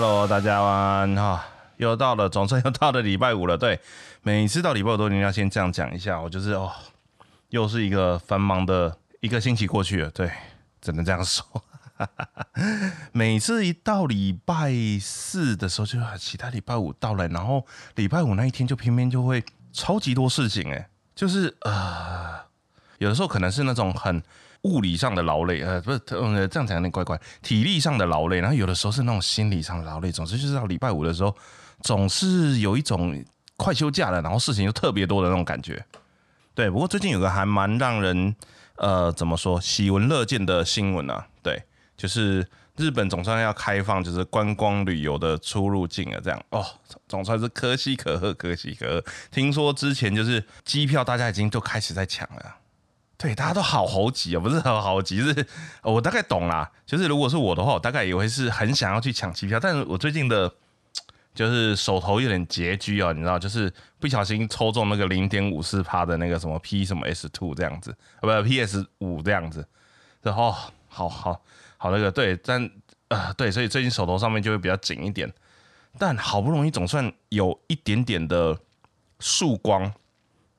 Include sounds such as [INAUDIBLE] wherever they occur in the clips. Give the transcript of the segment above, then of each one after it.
Hello，大家晚安哈，又到了，总算又到了礼拜五了。对，每次到礼拜五都一定要先这样讲一下，我就是哦，又是一个繁忙的一个星期过去了。对，只能这样说。[LAUGHS] 每次一到礼拜四的时候，就期待礼拜五到来，然后礼拜五那一天就偏偏就会超级多事情哎，就是呃，有的时候可能是那种很。物理上的劳累，呃，不是，呃，这样讲有点怪怪。体力上的劳累，然后有的时候是那种心理上的劳累。总之就是到礼拜五的时候，总是有一种快休假了，然后事情又特别多的那种感觉。对，不过最近有个还蛮让人，呃，怎么说，喜闻乐见的新闻啊？对，就是日本总算要开放，就是观光旅游的出入境了。这样哦，总算是可喜可贺，可喜可贺。听说之前就是机票，大家已经都开始在抢了。对，大家都好猴急啊，不是很猴急，是我大概懂啦。就是如果是我的话，我大概也会是很想要去抢机票，但是我最近的，就是手头有点拮据啊，你知道，就是不小心抽中那个零点五四趴的那个什么 P 什么 S two 这样子，啊不 PS 五这样子，然后好好好那个对，但啊对，所以最近手头上面就会比较紧一点，但好不容易总算有一点点的曙光。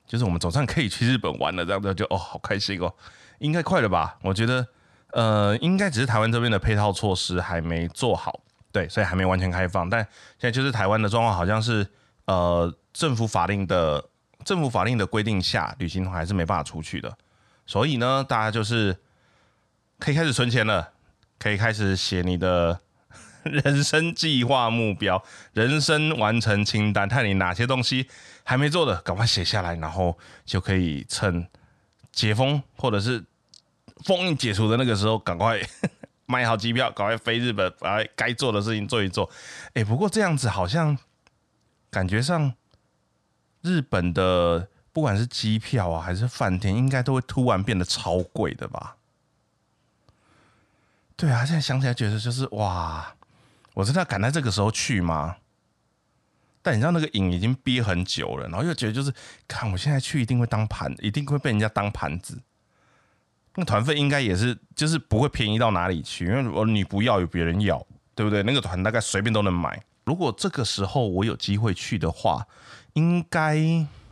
就是我们总算可以去日本玩了，这样子就哦，好开心哦，应该快了吧？我觉得，呃，应该只是台湾这边的配套措施还没做好，对，所以还没完全开放。但现在就是台湾的状况，好像是呃，政府法令的政府法令的规定下，旅行团还是没办法出去的。所以呢，大家就是可以开始存钱了，可以开始写你的。[LAUGHS] 人生计划目标、人生完成清单，看你哪些东西还没做的，赶快写下来，然后就可以趁解封或者是封印解除的那个时候，赶快 [LAUGHS] 买好机票，赶快飞日本，把该做的事情做一做。哎，不过这样子好像感觉上日本的不管是机票啊还是饭店，应该都会突然变得超贵的吧？对啊，现在想起来觉得就是哇。我真的赶在这个时候去吗？但你知道那个瘾已经憋很久了，然后又觉得就是看我现在去一定会当盘，一定会被人家当盘子。那团费应该也是，就是不会便宜到哪里去，因为我你不要有别人要，对不对？那个团大概随便都能买。如果这个时候我有机会去的话，应该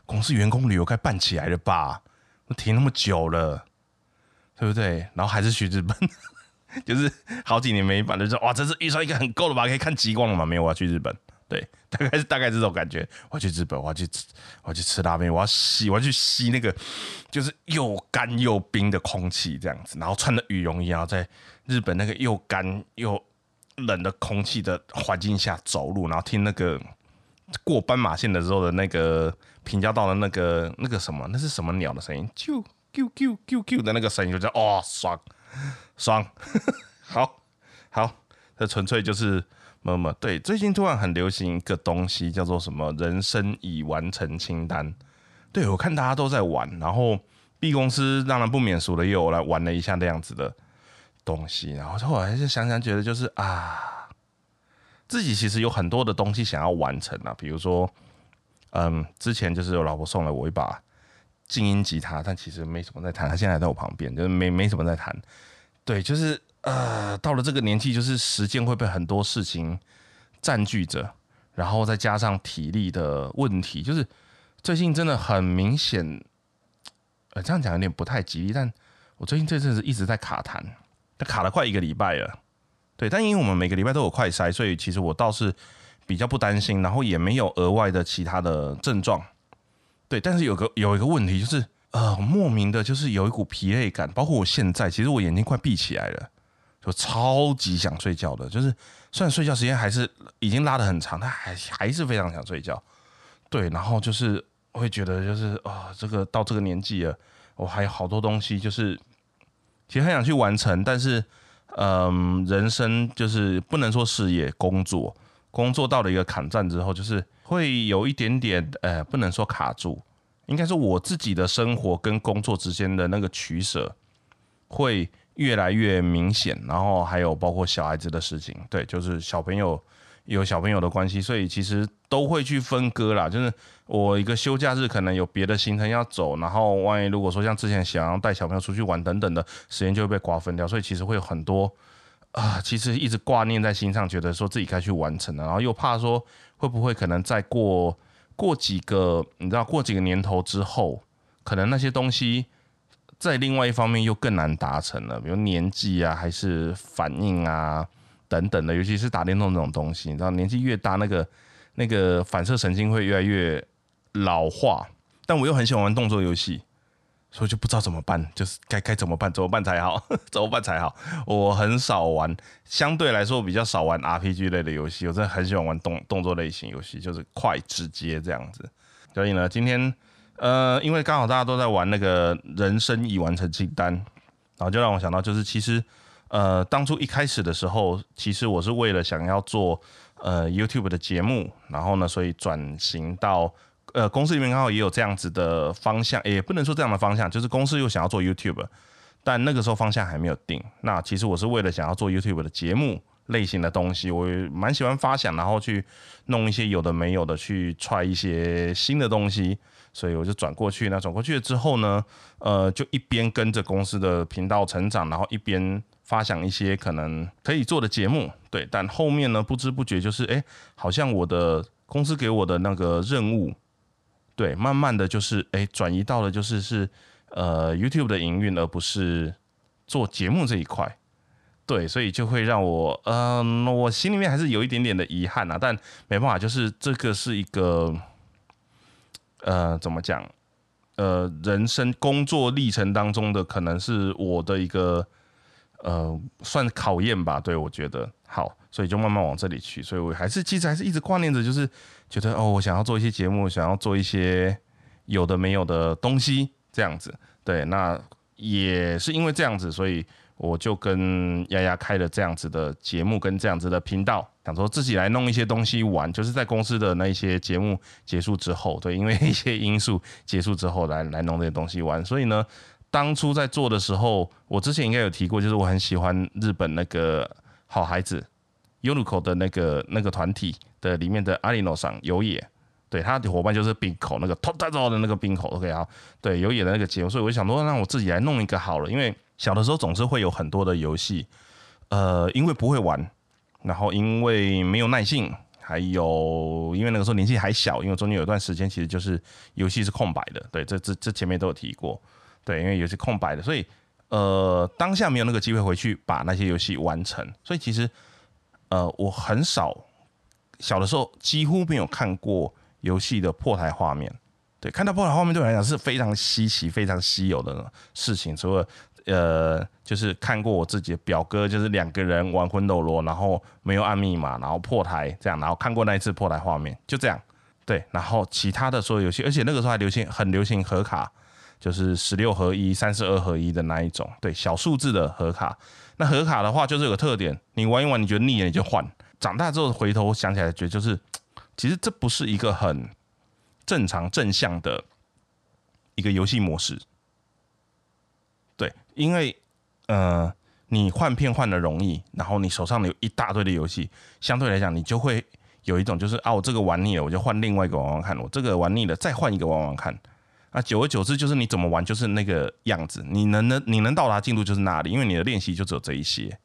公司员工旅游该办起来了吧？我停那么久了，对不对？然后还是去日本。[LAUGHS] 就是好几年没办，就说哇，这次预算应该很够了吧？可以看极光了吗？没有，我要去日本。对，大概是大概这种感觉。我要去日本，我要去吃，我要去吃拉面，我要吸，我要去吸那个就是又干又冰的空气，这样子。然后穿着羽绒衣，然后在日本那个又干又冷的空气的环境下走路，然后听那个过斑马线的时候的那个平交道的那个那个什么，那是什么鸟的声音？啾啾啾啾啾的那个声音，就叫哦爽。爽，[LAUGHS] 好，好，这纯粹就是么么对。最近突然很流行一个东西，叫做什么“人生已完成清单”。对我看大家都在玩，然后 B 公司当然不免俗的又来玩了一下那样子的东西。然后后来就想想，觉得就是啊，自己其实有很多的东西想要完成啊，比如说，嗯，之前就是我老婆送了我一把。静音吉他，但其实没什么在弹。他现在在我旁边，就是没没什么在弹。对，就是呃，到了这个年纪，就是时间会被很多事情占据着，然后再加上体力的问题，就是最近真的很明显。呃，这样讲有点不太吉利，但我最近这阵子一直在卡痰，它卡了快一个礼拜了。对，但因为我们每个礼拜都有快筛，所以其实我倒是比较不担心，然后也没有额外的其他的症状。对，但是有个有一个问题就是，呃，莫名的就是有一股疲累感，包括我现在，其实我眼睛快闭起来了，就超级想睡觉的。就是虽然睡觉时间还是已经拉的很长，但还还是非常想睡觉。对，然后就是会觉得就是啊，这个到这个年纪了，我还有好多东西，就是其实很想去完成，但是嗯，人生就是不能说事业工作，工作到了一个坎站之后，就是。会有一点点，呃，不能说卡住，应该说我自己的生活跟工作之间的那个取舍会越来越明显，然后还有包括小孩子的事情，对，就是小朋友有小朋友的关系，所以其实都会去分割啦。就是我一个休假日可能有别的行程要走，然后万一如果说像之前想要带小朋友出去玩等等的时间就会被瓜分掉，所以其实会有很多啊，其实一直挂念在心上，觉得说自己该去完成了，然后又怕说会不会可能再过过几个，你知道过几个年头之后，可能那些东西在另外一方面又更难达成了，比如年纪啊，还是反应啊等等的，尤其是打电动这种东西，你知道年纪越大，那个那个反射神经会越来越老化。但我又很喜欢玩动作游戏。所以就不知道怎么办，就是该该怎么办，怎么办才好，[LAUGHS] 怎么办才好。我很少玩，相对来说我比较少玩 RPG 类的游戏，我真的很喜欢玩动动作类型游戏，就是快直接这样子。所以呢，今天呃，因为刚好大家都在玩那个人生已完成清单，然后就让我想到，就是其实呃，当初一开始的时候，其实我是为了想要做呃 YouTube 的节目，然后呢，所以转型到。呃，公司里面刚好也有这样子的方向，也不能说这样的方向，就是公司又想要做 YouTube，但那个时候方向还没有定。那其实我是为了想要做 YouTube 的节目类型的东西，我蛮喜欢发想，然后去弄一些有的没有的，去踹一些新的东西，所以我就转过去。那转过去了之后呢，呃，就一边跟着公司的频道成长，然后一边发想一些可能可以做的节目。对，但后面呢，不知不觉就是，哎，好像我的公司给我的那个任务。对，慢慢的就是哎，转移到了就是是呃 YouTube 的营运，而不是做节目这一块。对，所以就会让我嗯，我心里面还是有一点点的遗憾啊，但没办法，就是这个是一个呃，怎么讲？呃，人生工作历程当中的可能是我的一个呃，算考验吧。对我觉得好，所以就慢慢往这里去。所以我还是其实还是一直挂念着，就是。觉得哦，我想要做一些节目，想要做一些有的没有的东西，这样子。对，那也是因为这样子，所以我就跟丫丫开了这样子的节目，跟这样子的频道，想说自己来弄一些东西玩。就是在公司的那一些节目结束之后，对，因为一些因素结束之后，来来弄这些东西玩。所以呢，当初在做的时候，我之前应该有提过，就是我很喜欢日本那个好孩子。Uniqlo 的那个那个团体的里面的阿里诺上有野，对他的伙伴就是冰口那个 Top 大招的那个冰口，OK 啊，对有野的那个节目，所以我想说让我自己来弄一个好了，因为小的时候总是会有很多的游戏，呃，因为不会玩，然后因为没有耐性，还有因为那个时候年纪还小，因为中间有一段时间其实就是游戏是空白的，对，这这这前面都有提过，对，因为游戏空白的，所以呃当下没有那个机会回去把那些游戏完成，所以其实。呃，我很少小的时候几乎没有看过游戏的破台画面。对，看到破台画面对我来讲是非常稀奇、非常稀有的事情。除了呃，就是看过我自己的表哥，就是两个人玩魂斗罗，然后没有按密码，然后破台这样，然后看过那一次破台画面，就这样。对，然后其他的所有游戏，而且那个时候还流行很流行盒卡，就是十六合一、三十二合一的那一种，对，小数字的盒卡。那盒卡的话，就是有个特点，你玩一玩，你觉得腻了，你就换。长大之后回头想起来，觉得就是，其实这不是一个很正常正向的一个游戏模式。因为呃，你换片换的容易，然后你手上有一大堆的游戏，相对来讲，你就会有一种就是啊，我这个玩腻了，我就换另外一个玩玩看；我这个玩腻了，再换一个玩玩看。那久而久之，就是你怎么玩，就是那个样子。你能能你能到达进度就是那里，因为你的练习就只有这一些。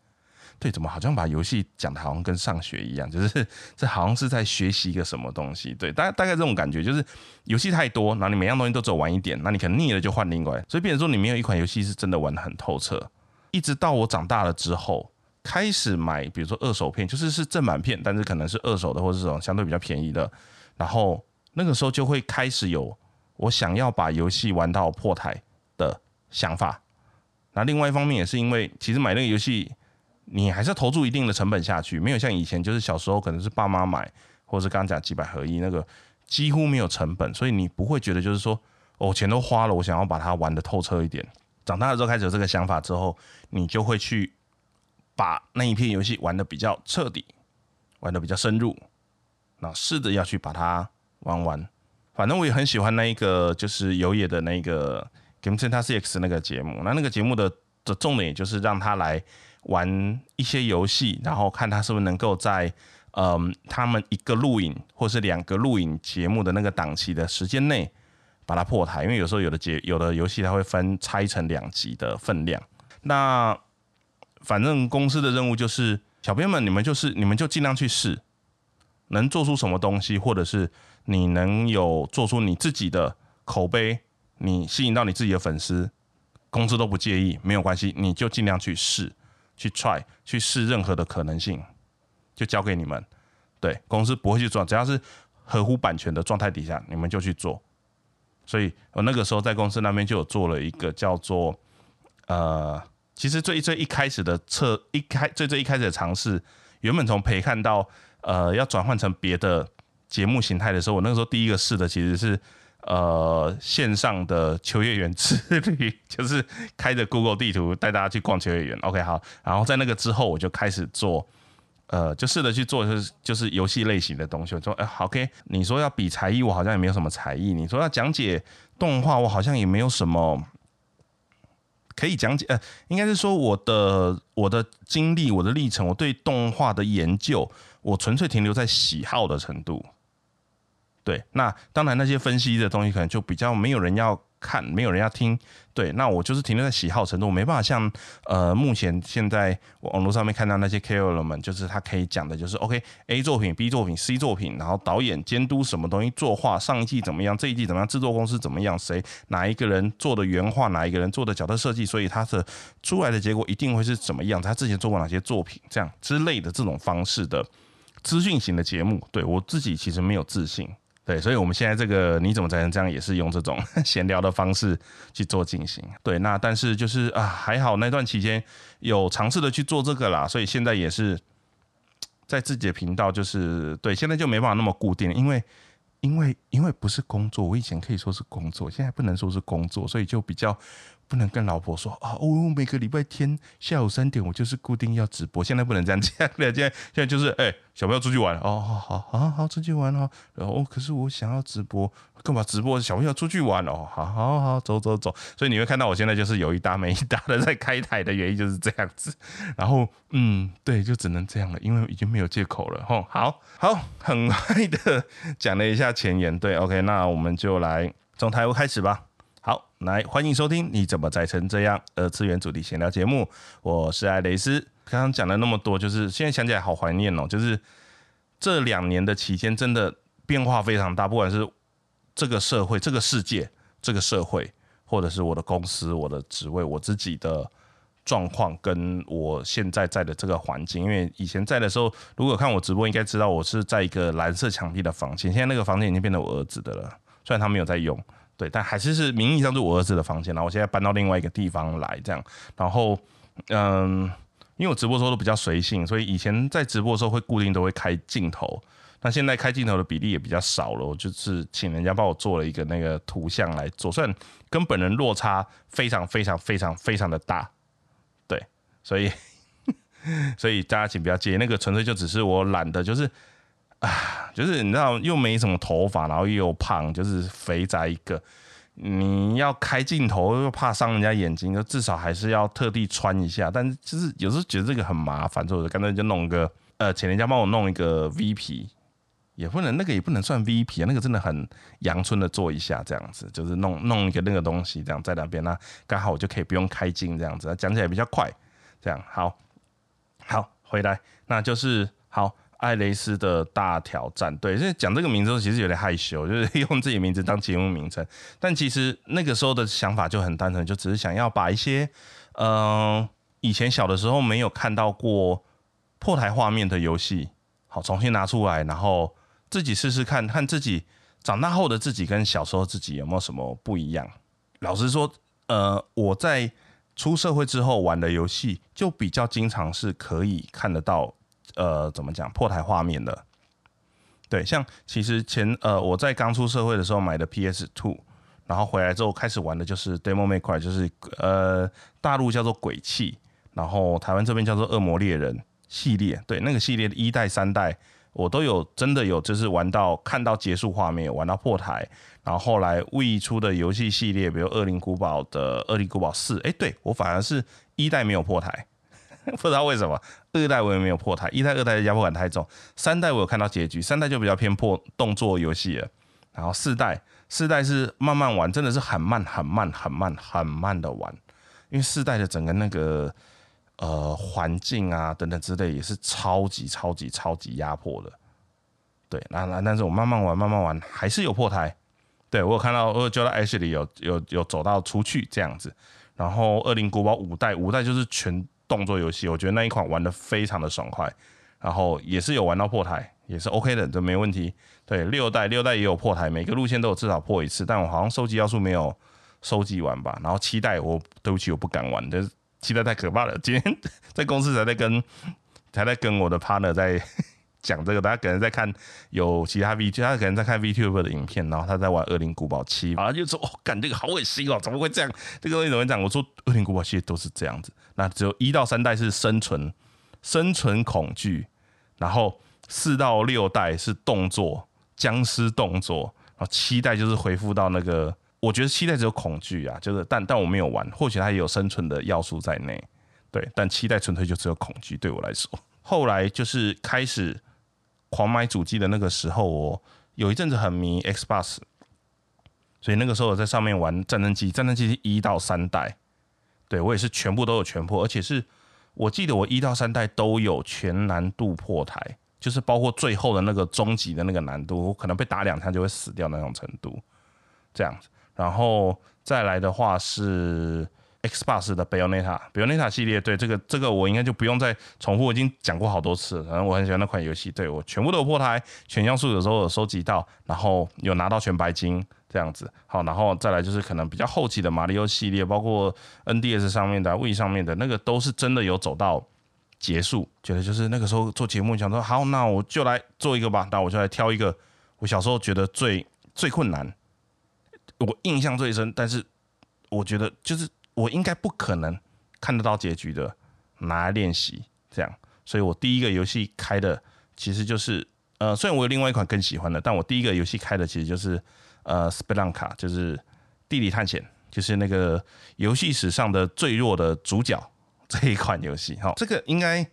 对，怎么好像把游戏讲的好像跟上学一样，就是 [LAUGHS] 这好像是在学习一个什么东西。对，大大概这种感觉，就是游戏太多，然后你每样东西都只有玩一点，那你可能腻了就换另外。所以变成说，你没有一款游戏是真的玩的很透彻。一直到我长大了之后，开始买，比如说二手片，就是是正版片，但是可能是二手的，或者这种相对比较便宜的。然后那个时候就会开始有。我想要把游戏玩到破台的想法，那另外一方面也是因为，其实买那个游戏，你还是要投注一定的成本下去，没有像以前就是小时候可能是爸妈买，或者是刚刚讲几百合一那个几乎没有成本，所以你不会觉得就是说，哦钱都花了，我想要把它玩的透彻一点。长大了之后开始有这个想法之后，你就会去把那一片游戏玩的比较彻底，玩的比较深入，那试着要去把它玩完。反正我也很喜欢那一个，就是有野的那个《Game Center CX》那个节目。那那个节目的的重点，也就是让他来玩一些游戏，然后看他是不是能够在嗯他们一个录影或是两个录影节目的那个档期的时间内把它破台。因为有时候有的节有的游戏它会分拆成两集的分量。那反正公司的任务就是，小编们你们就是你们就尽量去试，能做出什么东西，或者是你能有做出你自己的口碑，你吸引到你自己的粉丝，公司都不介意，没有关系，你就尽量去试，去 try，去试任何的可能性，就交给你们。对，公司不会去做，只要是合乎版权的状态底下，你们就去做。所以我那个时候在公司那边就有做了一个叫做呃，其实最最一开始的测一开最最一开始的尝试，原本从陪看到呃要转换成别的节目形态的时候，我那个时候第一个试的其实是呃线上的秋叶原之旅，就是开着 Google 地图带大家去逛秋叶原。OK，好，然后在那个之后我就开始做。呃，就试着去做，就是就是游戏类型的东西。我说，哎，OK，你说要比才艺，我好像也没有什么才艺。你说要讲解动画，我好像也没有什么可以讲解。呃，应该是说我的我的经历，我的历程，我对动画的研究，我纯粹停留在喜好的程度。对，那当然那些分析的东西，可能就比较没有人要。看没有人要听，对，那我就是停留在喜好程度，没办法像呃目前现在网络上面看到那些 KOL 们，就是他可以讲的，就是 OK A 作品、B 作品、C 作品，然后导演监督什么东西作画，上一季怎么样，这一季怎么样，制作公司怎么样，谁哪一个人做的原画，哪一个人做的角色设计，所以他的出来的结果一定会是怎么样，他之前做过哪些作品，这样之类的这种方式的资讯型的节目，对我自己其实没有自信。对，所以我们现在这个你怎么才能这样，也是用这种 [LAUGHS] 闲聊的方式去做进行。对，那但是就是啊，还好那段期间有尝试的去做这个啦，所以现在也是在自己的频道，就是对，现在就没办法那么固定，因为因为因为不是工作，我以前可以说是工作，现在不能说是工作，所以就比较。不能跟老婆说啊，我每个礼拜天下午三点我就是固定要直播，现在不能这样讲了。[LAUGHS] 现在现在就是哎，小朋友出去玩哦，好好好好出去玩哦。然后可是我想要直播，干嘛直播？小朋友出去玩哦，好好好，走走走。所以你会看到我现在就是有一搭没一搭的在开台的原因就是这样子。然后嗯，对，就只能这样了，因为已经没有借口了。吼，好好很快的讲了一下前言，对，OK，那我们就来从台湾开始吧。好，来欢迎收听《你怎么宅成这样》二次元主题闲聊节目，我是艾雷斯。刚刚讲了那么多，就是现在想起来好怀念哦。就是这两年的期间，真的变化非常大，不管是这个社会、这个世界、这个社会，或者是我的公司、我的职位、我自己的状况，跟我现在在的这个环境。因为以前在的时候，如果看我直播，应该知道我是在一个蓝色墙壁的房间，现在那个房间已经变成我儿子的了，虽然他没有在用。对，但还是是名义上是我儿子的房间，然后我现在搬到另外一个地方来，这样，然后，嗯，因为我直播时候都比较随性，所以以前在直播的时候会固定都会开镜头，那现在开镜头的比例也比较少了，我就是请人家帮我做了一个那个图像来做，虽然跟本人落差非常非常非常非常的大，对，所以，[LAUGHS] 所以大家请不要介意，那个纯粹就只是我懒得，就是。啊，就是你知道，又没什么头发，然后又胖，就是肥宅一个。你要开镜头又怕伤人家眼睛，就至少还是要特地穿一下。但是就是有时候觉得这个很麻烦，所以我就干脆就弄个呃，请人家帮我弄一个 V 皮，也不能那个也不能算 V 皮啊，那个真的很阳春的做一下这样子，就是弄弄一个那个东西这样在那边，那刚好我就可以不用开镜这样子，讲起来比较快。这样好，好回来，那就是好。艾雷斯的大挑战，对，所以讲这个名字其实有点害羞，[LAUGHS] 就是用自己名字当节目名称。但其实那个时候的想法就很单纯，就只是想要把一些，嗯，以前小的时候没有看到过破台画面的游戏，好重新拿出来，然后自己试试看看自己长大后的自己跟小时候自己有没有什么不一样。老实说，呃，我在出社会之后玩的游戏，就比较经常是可以看得到。呃，怎么讲破台画面的？对，像其实前呃，我在刚出社会的时候买的 PS Two，然后回来之后开始玩的就是 Demo Maker 就是呃大陆叫做鬼泣，然后台湾这边叫做恶魔猎人系列。对，那个系列的一代、三代我都有，真的有，就是玩到看到结束画面，玩到破台。然后后来未出的游戏系列，比如《恶灵古堡》的《恶灵古堡四》，哎，对我反而是一代没有破台。不知道为什么，二代我也没有破台，一代、二代的压迫感太重，三代我有看到结局，三代就比较偏破动作游戏了，然后四代，四代是慢慢玩，真的是很慢、很慢、很慢、很慢的玩，因为四代的整个那个呃环境啊等等之类，也是超级超级超级压迫的。对，那那但是我慢慢玩慢慢玩，还是有破台。对我有看到，我就在 H 里有有有走到出去这样子。然后《恶灵古堡》五代，五代就是全动作游戏，我觉得那一款玩的非常的爽快。然后也是有玩到破台，也是 OK 的，这没问题。对，六代六代也有破台，每个路线都有至少破一次，但我好像收集要素没有收集完吧。然后七代，我对不起，我不敢玩，就是 [LAUGHS] 七代太可怕了。今天在公司才在跟才在跟我的 partner 在讲这个，大家可能在看有其他 V，他可能在看 VTuber 的影片，然后他在玩《恶灵古堡七》，然后就说：“哦，干这个好恶心哦，怎么会这样？这个东西怎么会这样？”我说：“恶灵古堡其实都是这样子，那只有一到三代是生存生存恐惧。”然后四到六代是动作僵尸动作，然后七代就是恢复到那个，我觉得七代只有恐惧啊，就是但但我没有玩，或许它也有生存的要素在内，对，但七代纯粹就只有恐惧对我来说。后来就是开始狂买主机的那个时候，我有一阵子很迷 Xbox，所以那个时候我在上面玩战争机，战争机是一到三代，对我也是全部都有全破，而且是。我记得我一到三代都有全难度破台，就是包括最后的那个终极的那个难度，我可能被打两枪就会死掉那种程度，这样子。然后再来的话是 Xbox 的 Bayonetta，Bayonetta 系列，对这个这个我应该就不用再重复，我已经讲过好多次。反正我很喜欢那款游戏，对我全部都有破台，全像素有时候有收集到，然后有拿到全白金。这样子好，然后再来就是可能比较后期的马里奥系列，包括 NDS 上面的、V 上面的那个，都是真的有走到结束。觉得就是那个时候做节目，想说好，那我就来做一个吧。那我就来挑一个我小时候觉得最最困难，我印象最深，但是我觉得就是我应该不可能看得到结局的，拿来练习这样。所以我第一个游戏开的其实就是呃，虽然我有另外一款更喜欢的，但我第一个游戏开的其实就是。呃，斯贝朗卡就是地理探险，就是那个游戏史上的最弱的主角这一款游戏。哈，这个应该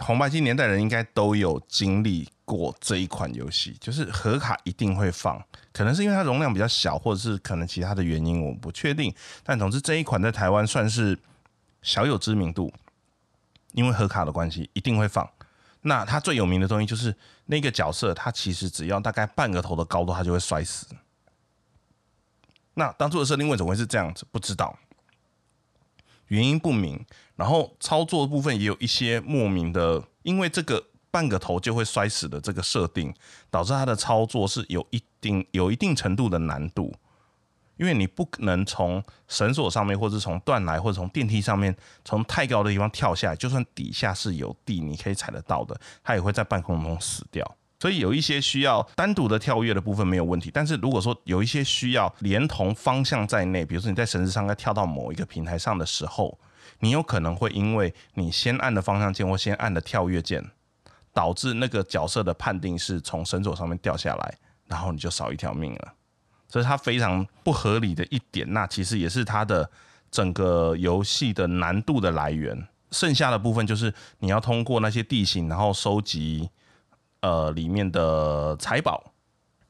红白机年代人应该都有经历过这一款游戏，就是盒卡一定会放，可能是因为它容量比较小，或者是可能其他的原因，我不确定。但总之这一款在台湾算是小有知名度，因为盒卡的关系一定会放。那它最有名的东西就是那个角色，他其实只要大概半个头的高度，他就会摔死。那当初的设定为什么会是这样子？不知道，原因不明。然后操作的部分也有一些莫名的，因为这个半个头就会摔死的这个设定，导致它的操作是有一定有一定程度的难度。因为你不可能从绳索上面，或者从断来，或者从电梯上面，从太高的地方跳下来，就算底下是有地，你可以踩得到的，它也会在半空中死掉。所以有一些需要单独的跳跃的部分没有问题，但是如果说有一些需要连同方向在内，比如说你在绳子上要跳到某一个平台上的时候，你有可能会因为你先按的方向键或先按的跳跃键，导致那个角色的判定是从绳索上面掉下来，然后你就少一条命了。这是它非常不合理的一点，那其实也是它的整个游戏的难度的来源。剩下的部分就是你要通过那些地形，然后收集。呃，里面的财宝，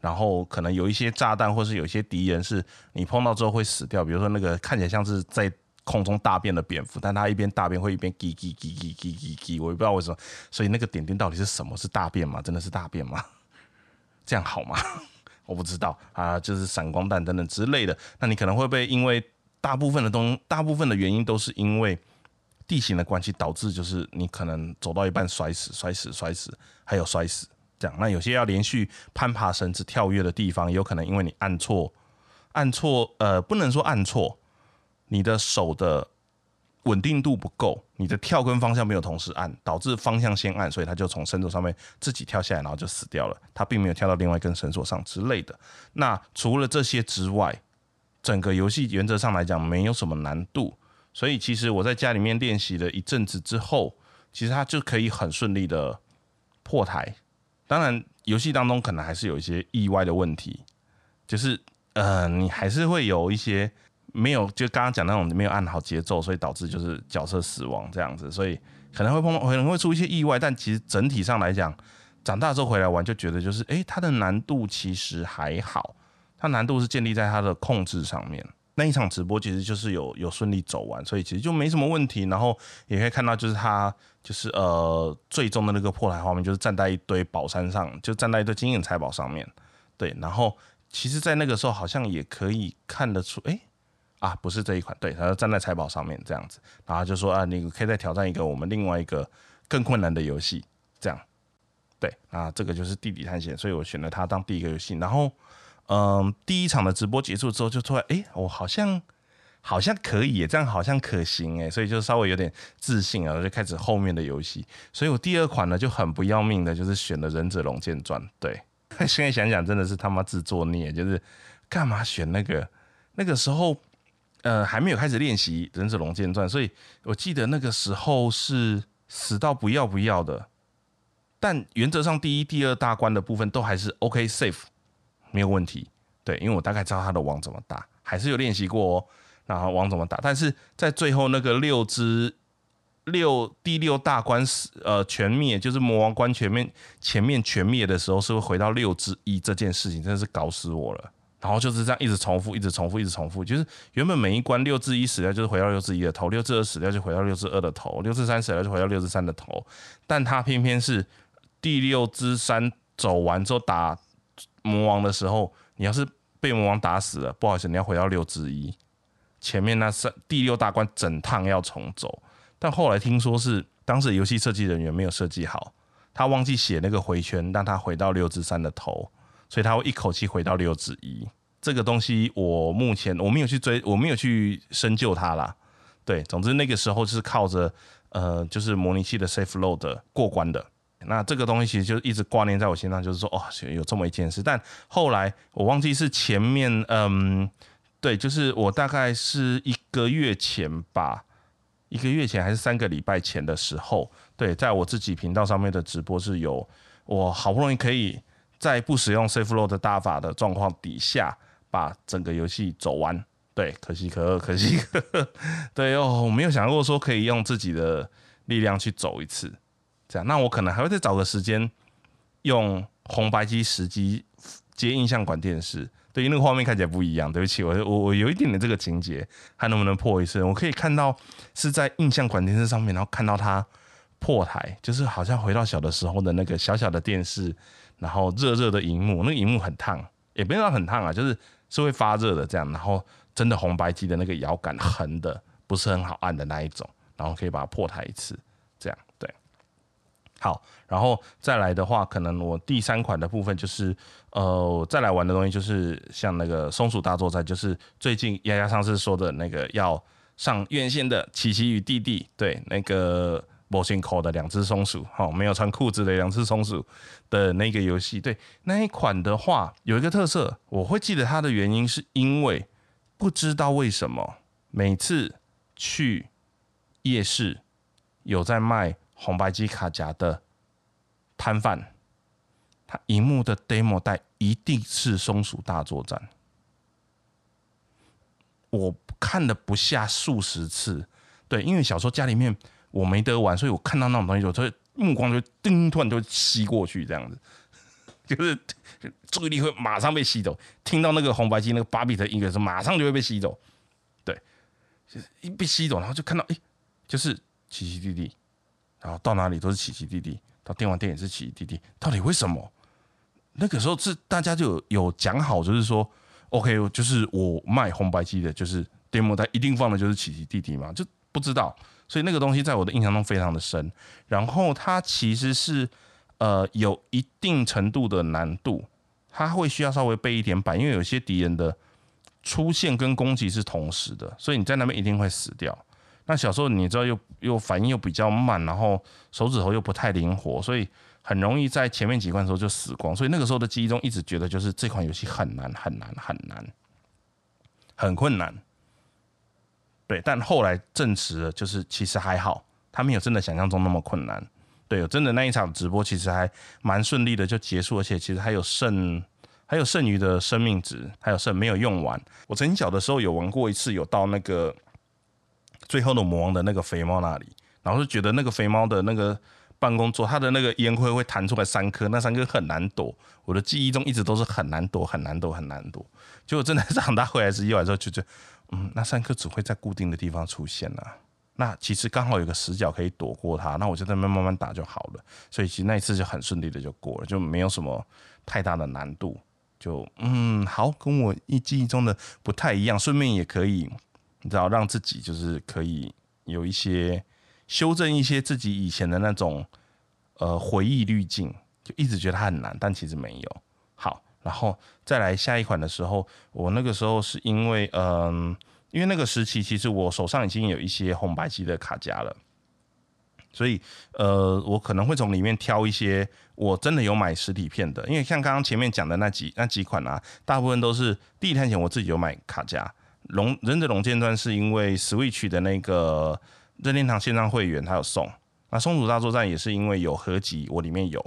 然后可能有一些炸弹，或是有一些敌人是你碰到之后会死掉。比如说那个看起来像是在空中大便的蝙蝠，但它一边大便会一边叽叽叽叽叽叽叽，我也不知道为什么。所以那个点点到底是什么？是大便吗？真的是大便吗？[LAUGHS] 这样好吗？[LAUGHS] 我不知道啊，就是闪光弹等等之类的。那你可能会被因为大部分的东，大部分的原因都是因为。地形的关系导致，就是你可能走到一半摔死、摔死、摔死，还有摔死这样。那有些要连续攀爬绳子、跳跃的地方，有可能因为你按错、按错，呃，不能说按错，你的手的稳定度不够，你的跳跟方向没有同时按，导致方向先按，所以他就从绳索上面自己跳下来，然后就死掉了。他并没有跳到另外一根绳索上之类的。那除了这些之外，整个游戏原则上来讲没有什么难度。所以其实我在家里面练习了一阵子之后，其实它就可以很顺利的破台。当然，游戏当中可能还是有一些意外的问题，就是呃，你还是会有一些没有就刚刚讲那种没有按好节奏，所以导致就是角色死亡这样子，所以可能会碰可能会出一些意外。但其实整体上来讲，长大之后回来玩就觉得就是，诶，它的难度其实还好，它难度是建立在它的控制上面。那一场直播其实就是有有顺利走完，所以其实就没什么问题。然后也可以看到，就是他就是呃最终的那个破台画面，就是站在一堆宝山上，就站在一堆金银财宝上面。对，然后其实，在那个时候好像也可以看得出，哎啊，不是这一款，对，他站在财宝上面这样子，然后就说啊，你可以再挑战一个我们另外一个更困难的游戏，这样。对，啊，这个就是地底探险，所以我选了它当第一个游戏，然后。嗯，第一场的直播结束之后，就突然哎，我好像好像可以，这样好像可行哎，所以就稍微有点自信啊，就开始后面的游戏。所以我第二款呢就很不要命的，就是选了《忍者龙剑传》。对，[LAUGHS] 现在想想真的是他妈自作孽，就是干嘛选那个？那个时候呃还没有开始练习《忍者龙剑传》，所以我记得那个时候是死到不要不要的。但原则上第一、第二大关的部分都还是 OK safe。没有问题，对，因为我大概知道他的网怎么打，还是有练习过哦。然后网怎么打，但是在最后那个六只六第六大关死呃全灭，就是魔王关全面前面全灭的时候，是会回到六之一这件事情，真的是搞死我了。然后就是这样一直重复，一直重复，一直重复，就是原本每一关六之一死掉就是回到六之一的头，六之二死掉就回到六之二的头，六之三死掉就回到六之三的头，但他偏偏是第六之三走完之后打。魔王的时候，你要是被魔王打死了，不好意思，你要回到六之一，前面那三第六大关整趟要重走。但后来听说是当时游戏设计人员没有设计好，他忘记写那个回圈，让他回到六之三的头，所以他会一口气回到六之一。这个东西我目前我没有去追，我没有去深究它啦。对，总之那个时候是靠着呃，就是模拟器的 safe load 过关的。那这个东西其实就一直挂念在我心上，就是说，哦，有这么一件事。但后来我忘记是前面，嗯，对，就是我大概是一个月前吧，一个月前还是三个礼拜前的时候，对，在我自己频道上面的直播是有我好不容易可以在不使用 safe load 大法的状况底下，把整个游戏走完。对，可惜可贺，可惜可。[LAUGHS] 对哦，我没有想过说可以用自己的力量去走一次。这样，那我可能还会再找个时间用红白机实机接印象馆电视，对，因为那个画面看起来不一样。对不起，我我我有一点点这个情节，看能不能破一次。我可以看到是在印象馆电视上面，然后看到它破台，就是好像回到小的时候的那个小小的电视，然后热热的荧幕，那个荧幕很烫，也不要很烫啊，就是是会发热的这样。然后真的红白机的那个摇杆横的，不是很好按的那一种，然后可以把它破台一次。好，然后再来的话，可能我第三款的部分就是，呃，再来玩的东西就是像那个松鼠大作战，就是最近丫丫上次说的那个要上院线的琪琪与弟弟，对，那个模型口的两只松鼠，好，没有穿裤子的两只松鼠的那个游戏，对，那一款的话有一个特色，我会记得它的原因是因为不知道为什么每次去夜市有在卖。红白机卡夹的摊贩，他荧幕的 demo 带一定是松鼠大作战。我看了不下数十次，对，因为小时候家里面我没得玩，所以我看到那种东西，我就会目光就叮，突然就吸过去，这样子，[LAUGHS] 就是注意力会马上被吸走。听到那个红白机那个芭比的音乐时，马上就会被吸走。对，就是一被吸走，然后就看到，哎，就是奇奇弟弟。然后到哪里都是奇奇弟弟，到电玩店也是奇奇弟弟，到底为什么？那个时候是大家就有有讲好，就是说，OK，就是我卖红白机的，就是 demo 带一定放的就是奇奇弟弟嘛，就不知道，所以那个东西在我的印象中非常的深。然后它其实是呃有一定程度的难度，它会需要稍微背一点板，因为有些敌人的出现跟攻击是同时的，所以你在那边一定会死掉。那小时候你知道又又反应又比较慢，然后手指头又不太灵活，所以很容易在前面几关的时候就死光。所以那个时候的记忆中一直觉得就是这款游戏很难很难很难，很困难。对，但后来证实了，就是其实还好，它没有真的想象中那么困难。对，真的那一场直播其实还蛮顺利的就结束，而且其实还有剩还有剩余的生命值，还有剩没有用完。我曾经小的时候有玩过一次，有到那个。最后的魔王的那个肥猫那里，然后就觉得那个肥猫的那个办公桌，它的那个烟灰会弹出来三颗，那三颗很难躲。我的记忆中一直都是很难躲，很难躲，很难躲。结果真的长大回来是一玩之后，就觉得嗯，那三颗只会在固定的地方出现啊。[LAUGHS] 那其实刚好有个死角可以躲过它，那我就在那边慢慢打就好了。所以其实那一次就很顺利的就过了，就没有什么太大的难度。就嗯，好，跟我一记忆中的不太一样，顺便也可以，你知道，让自己就是可以有一些修正一些自己以前的那种呃回忆滤镜，就一直觉得它很难，但其实没有。好，然后再来下一款的时候，我那个时候是因为嗯。因为那个时期，其实我手上已经有一些红白机的卡夹了，所以呃，我可能会从里面挑一些我真的有买实体片的。因为像刚刚前面讲的那几那几款啊，大部分都是第一探险我自己有买卡夹。龙忍者龙剑传是因为 Switch 的那个任天堂线上会员他有送，那松鼠大作战也是因为有合集，我里面有。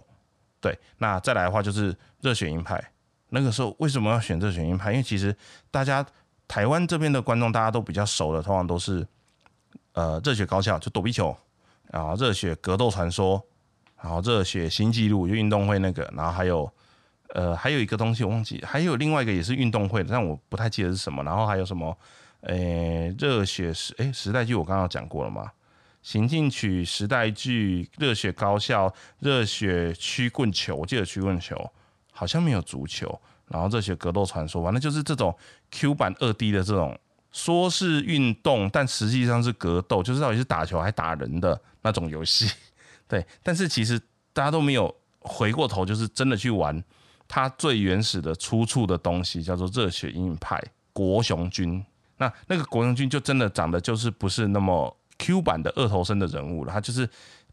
对，那再来的话就是热血鹰派。那个时候为什么要选热血鹰派？因为其实大家。台湾这边的观众大家都比较熟的，通常都是呃热血高校就躲避球，然后热血格斗传说，然后热血新纪录就运动会那个，然后还有呃还有一个东西我忘记，还有另外一个也是运动会的，但我不太记得是什么。然后还有什么诶热血时诶时代剧我刚刚讲过了吗？行进曲时代剧热血高校热血曲棍球，我记得曲棍球好像没有足球。然后热血格斗传说，反正就是这种 Q 版二 D 的这种，说是运动，但实际上是格斗，就是到底是打球还打人的那种游戏。[LAUGHS] 对，但是其实大家都没有回过头，就是真的去玩它最原始的出处的东西，叫做热血鹰派国雄军。那那个国雄军就真的长得就是不是那么 Q 版的二头身的人物了，他就是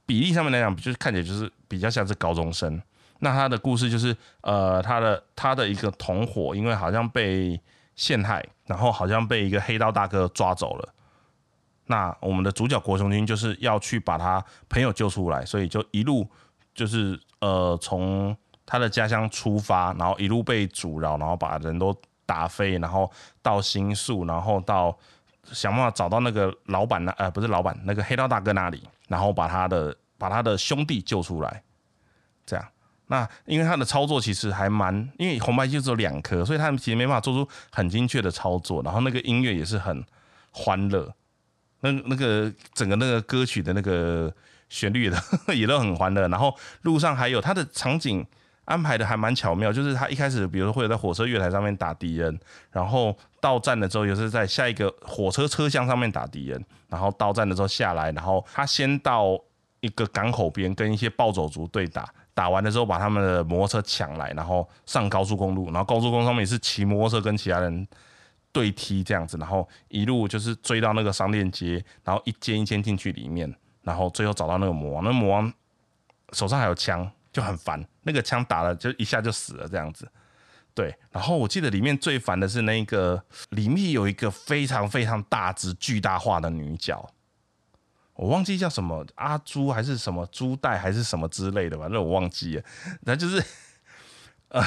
比例上面来讲，就是看起来就是比较像是高中生。那他的故事就是，呃，他的他的一个同伙，因为好像被陷害，然后好像被一个黑道大哥抓走了。那我们的主角国雄军就是要去把他朋友救出来，所以就一路就是呃从他的家乡出发，然后一路被阻挠，然后把人都打飞，然后到新宿，然后到想办法找到那个老板那呃不是老板那个黑道大哥那里，然后把他的把他的兄弟救出来，这样。那因为他的操作其实还蛮，因为红白机只有两颗，所以他们其实没办法做出很精确的操作。然后那个音乐也是很欢乐，那那个整个那个歌曲的那个旋律的也都很欢乐。然后路上还有他的场景安排的还蛮巧妙，就是他一开始比如说会在火车月台上面打敌人，然后到站了之后又是在下一个火车车厢上面打敌人，然后到站的时候下来，然后他先到一个港口边跟一些暴走族对打。打完的时候，把他们的摩托车抢来，然后上高速公路，然后高速公路上面也是骑摩托车跟其他人对踢这样子，然后一路就是追到那个商店街，然后一间一间进去里面，然后最后找到那个魔王，那魔王手上还有枪，就很烦，那个枪打了就一下就死了这样子。对，然后我记得里面最烦的是那个里面有一个非常非常大只巨大化的女角。我忘记叫什么阿朱还是什么朱代还是什么之类的吧，那我忘记了。那就是，[LAUGHS] 呃，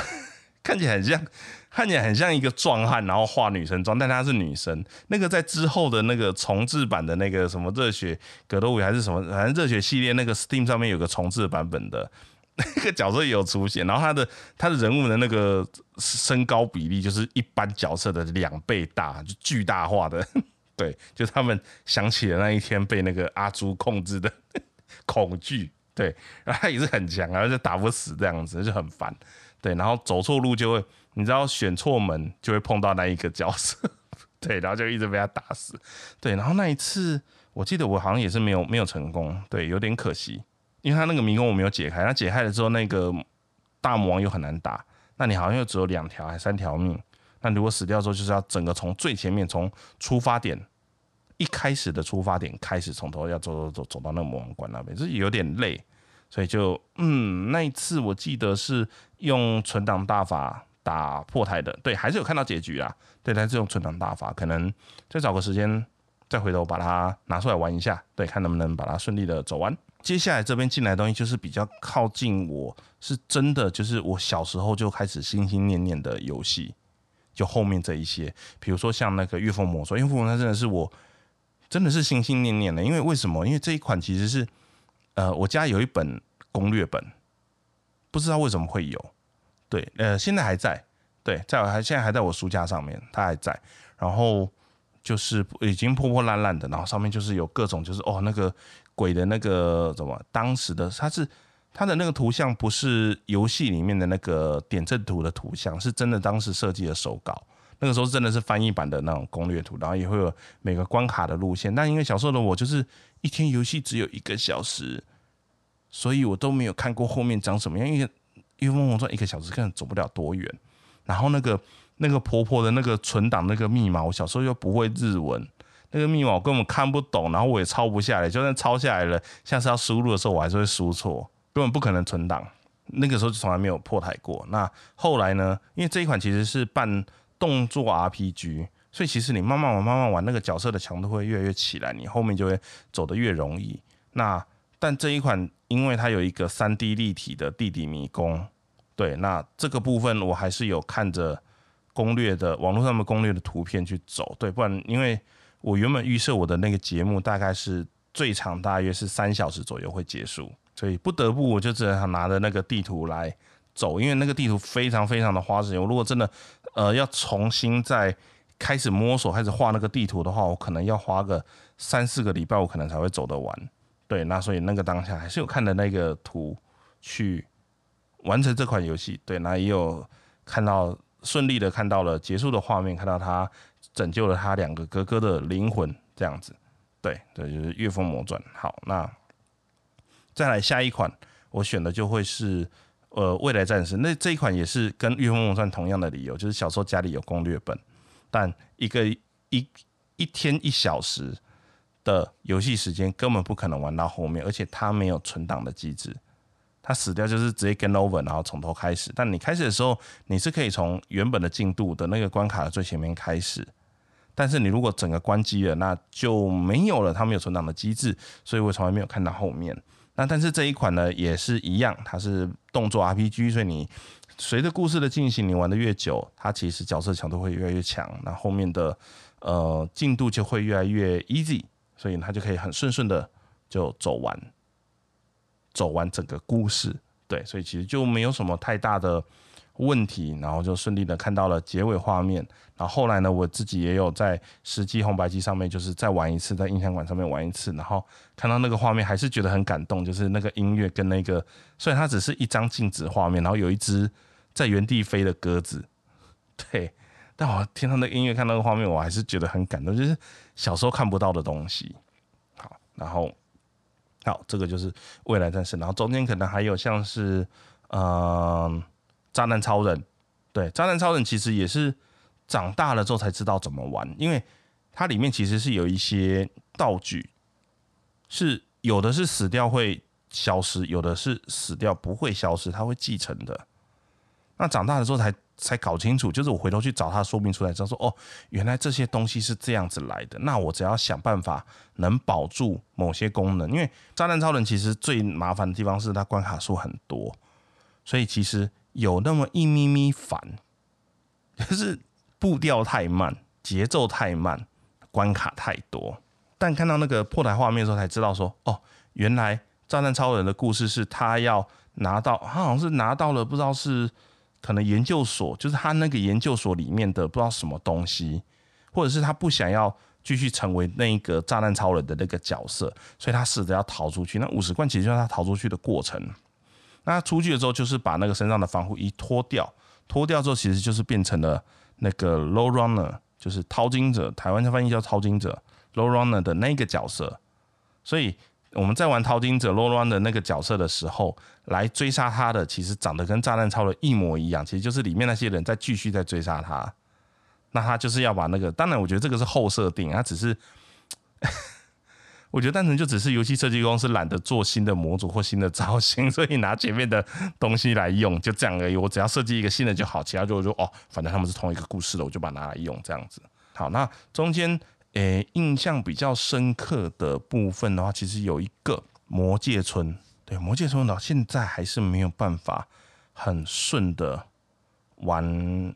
看起来很像，看起来很像一个壮汉，然后化女生妆，但她是女生。那个在之后的那个重置版的那个什么热血格斗舞还是什么，反正热血系列那个 Steam 上面有个重置版本的那个角色也有出现，然后他的他的人物的那个身高比例就是一般角色的两倍大，就巨大化的。[LAUGHS] 对，就他们想起了那一天被那个阿朱控制的 [LAUGHS] 恐惧，对，然后他也是很强，然后就打不死这样子，就很烦。对，然后走错路就会，你知道选错门就会碰到那一个角色，[LAUGHS] 对，然后就一直被他打死。对，然后那一次我记得我好像也是没有没有成功，对，有点可惜，因为他那个迷宫我没有解开，他解开了之后那个大魔王又很难打，那你好像又只有两条还三条命。那如果死掉之后，就是要整个从最前面，从出发点一开始的出发点开始，从头要走走走走到那个魔王关那边，就是有点累，所以就嗯，那一次我记得是用存档大法打破台的，对，还是有看到结局啊，对，但是用存档大法，可能再找个时间再回头把它拿出来玩一下，对，看能不能把它顺利的走完。接下来这边进来的东西就是比较靠近我是真的，就是我小时候就开始心心念念的游戏。就后面这一些，比如说像那个《月风魔说》，《月风魔说》真的是我真的是心心念念的。因为为什么？因为这一款其实是呃，我家有一本攻略本，不知道为什么会有。对，呃，现在还在，对，在我还现在还在我书架上面，它还在。然后就是已经破破烂烂的，然后上面就是有各种就是哦那个鬼的那个怎么当时的它是它的那个图像不是游戏里面的那个点阵图的图像，是真的当时设计的手稿。那个时候真的是翻译版的那种攻略图，然后也会有每个关卡的路线。但因为小时候的我就是一天游戏只有一个小时，所以我都没有看过后面长什么样。因为《月风魔传》一个小时根本走不了多远。然后那个那个婆婆的那个存档那个密码，我小时候又不会日文，那个密码我根本看不懂，然后我也抄不下来。就算抄下来了，下次要输入的时候，我还是会输错，根本不可能存档。那个时候就从来没有破台过。那后来呢？因为这一款其实是半。动作 RPG，所以其实你慢慢玩、慢慢玩，那个角色的强度会越来越起来，你后面就会走得越容易。那但这一款，因为它有一个三 D 立体的地底迷宫，对，那这个部分我还是有看着攻略的网络上的攻略的图片去走，对，不然因为我原本预设我的那个节目大概是最长大约是三小时左右会结束，所以不得不我就只能拿着那个地图来走，因为那个地图非常非常的花时间。我如果真的呃，要重新再开始摸索，开始画那个地图的话，我可能要花个三四个礼拜，我可能才会走得完。对，那所以那个当下还是有看的那个图去完成这款游戏。对，那也有看到顺利的看到了结束的画面，看到它拯救了他两个哥哥的灵魂，这样子。对，对就是《月风魔传》。好，那再来下一款，我选的就会是。呃，未来战士那这一款也是跟《月风魔传》同样的理由，就是小时候家里有攻略本，但一个一一天一小时的游戏时间根本不可能玩到后面，而且它没有存档的机制，它死掉就是直接 game over，然后从头开始。但你开始的时候，你是可以从原本的进度的那个关卡的最前面开始，但是你如果整个关机了，那就没有了，它没有存档的机制，所以我从来没有看到后面。那但是这一款呢也是一样，它是动作 RPG，所以你随着故事的进行，你玩的越久，它其实角色强度会越来越强，那后面的呃进度就会越来越 easy，所以它就可以很顺顺的就走完，走完整个故事，对，所以其实就没有什么太大的。问题，然后就顺利的看到了结尾画面。然后后来呢，我自己也有在实际红白机上面，就是再玩一次，在印象馆上面玩一次，然后看到那个画面，还是觉得很感动。就是那个音乐跟那个，虽然它只是一张静止画面，然后有一只在原地飞的鸽子，对，但我听到那音乐，看那个画面，我还是觉得很感动，就是小时候看不到的东西。好，然后这个就是未来战士，然后中间可能还有像是，嗯。渣男超人，对，渣男超人其实也是长大了之后才知道怎么玩，因为它里面其实是有一些道具，是有的是死掉会消失，有的是死掉不会消失，它会继承的。那长大了之后才才搞清楚，就是我回头去找他说明出来，之后说哦，原来这些东西是这样子来的。那我只要想办法能保住某些功能，因为炸弹超人其实最麻烦的地方是它关卡数很多，所以其实。有那么一咪咪烦，就是步调太慢，节奏太慢，关卡太多。但看到那个破台画面的时候，才知道说，哦，原来炸弹超人的故事是他要拿到，他好像是拿到了，不知道是可能研究所，就是他那个研究所里面的不知道什么东西，或者是他不想要继续成为那一个炸弹超人的那个角色，所以他试着要逃出去。那五十罐其实就是他逃出去的过程。那出去的时候，就是把那个身上的防护衣脱掉，脱掉之后，其实就是变成了那个 low runner，就是淘金者，台湾叫翻译叫淘金者 low runner 的那个角色。所以我们在玩淘金者 low runner 那个角色的时候，来追杀他的，其实长得跟炸弹超人一模一样，其实就是里面那些人在继续在追杀他。那他就是要把那个，[LAUGHS] 当然我觉得这个是后设定，他只是。[LAUGHS] 我觉得单纯就只是游戏设计公司懒得做新的模组或新的造型，所以拿前面的东西来用，就这样而已。我只要设计一个新的就好，其他就就哦，反正他们是同一个故事的，我就把它拿来用这样子。好，那中间诶印象比较深刻的部分的话，其实有一个魔界村，对魔界村到现在还是没有办法很顺的玩，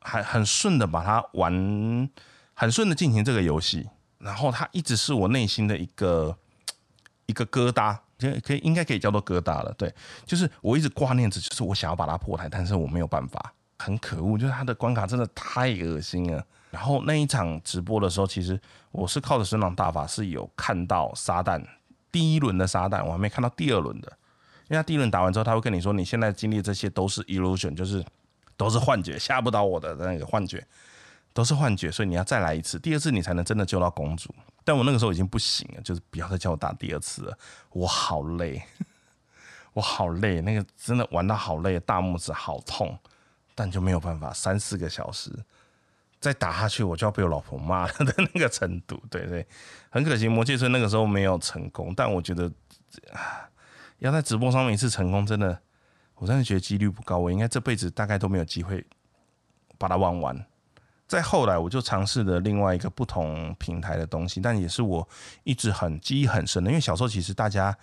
还很顺的把它玩，很顺的进行这个游戏。然后它一直是我内心的一个一个疙瘩，可可以应该可以叫做疙瘩了。对，就是我一直挂念着，就是我想要把它破台，但是我没有办法，很可恶，就是它的关卡真的太恶心了。然后那一场直播的时候，其实我是靠着神朗大法是有看到撒旦第一轮的撒旦，我还没看到第二轮的。因为他第一轮打完之后，他会跟你说，你现在经历这些都是 illusion，就是都是幻觉，吓不倒我的那个幻觉，都是幻觉，所以你要再来一次，第二次你才能真的救到公主。但我那个时候已经不行了，就是不要再叫我打第二次了，我好累，[LAUGHS] 我好累，那个真的玩到好累，大拇指好痛，但就没有办法，三四个小时。再打下去，我就要被我老婆骂了的那个程度，对对，很可惜魔界村那个时候没有成功，但我觉得。要在直播上面一次成功，真的，我真的觉得几率不高。我应该这辈子大概都没有机会把它玩完。再后来，我就尝试了另外一个不同平台的东西，但也是我一直很记忆很深的。因为小时候其实大家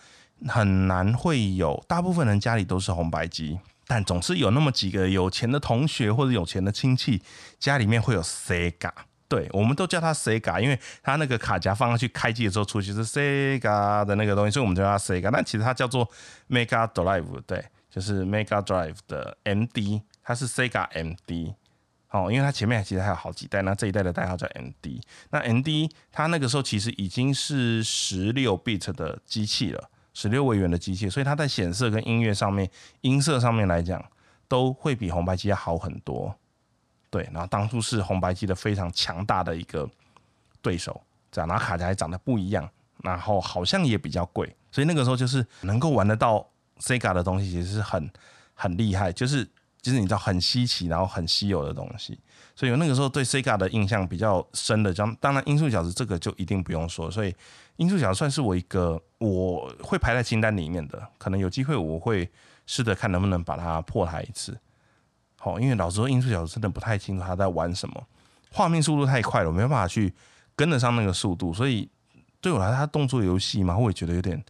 很难会有，大部分人家里都是红白机，但总是有那么几个有钱的同学或者有钱的亲戚家里面会有 Sega。对，我们都叫它 Sega，因为它那个卡夹放上去开机的时候出去是 Sega 的那个东西，所以我们叫它 Sega。但其实它叫做 Mega Drive，对，就是 Mega Drive 的 MD，它是 Sega MD。哦，因为它前面其实还有好几代，那这一代的代号叫 MD。那 MD 它那个时候其实已经是十六 bit 的机器了，十六位元的机器，所以它在显色跟音乐上面、音色上面来讲，都会比红白机要好很多。对，然后当初是红白机的非常强大的一个对手，这样，然后卡夹还长得不一样，然后好像也比较贵，所以那个时候就是能够玩得到 Sega 的东西，其实是很很厉害，就是就是你知道很稀奇，然后很稀有的东西，所以那个时候对 Sega 的印象比较深的，将当然音速小子这个就一定不用说，所以音速小子算是我一个我会排在清单里面的，可能有机会我会试着看能不能把它破台一次。哦，因为老实说，音速小子真的不太清楚他在玩什么，画面速度太快了，我没办法去跟得上那个速度，所以对我来说，他动作游戏嘛，我也觉得有点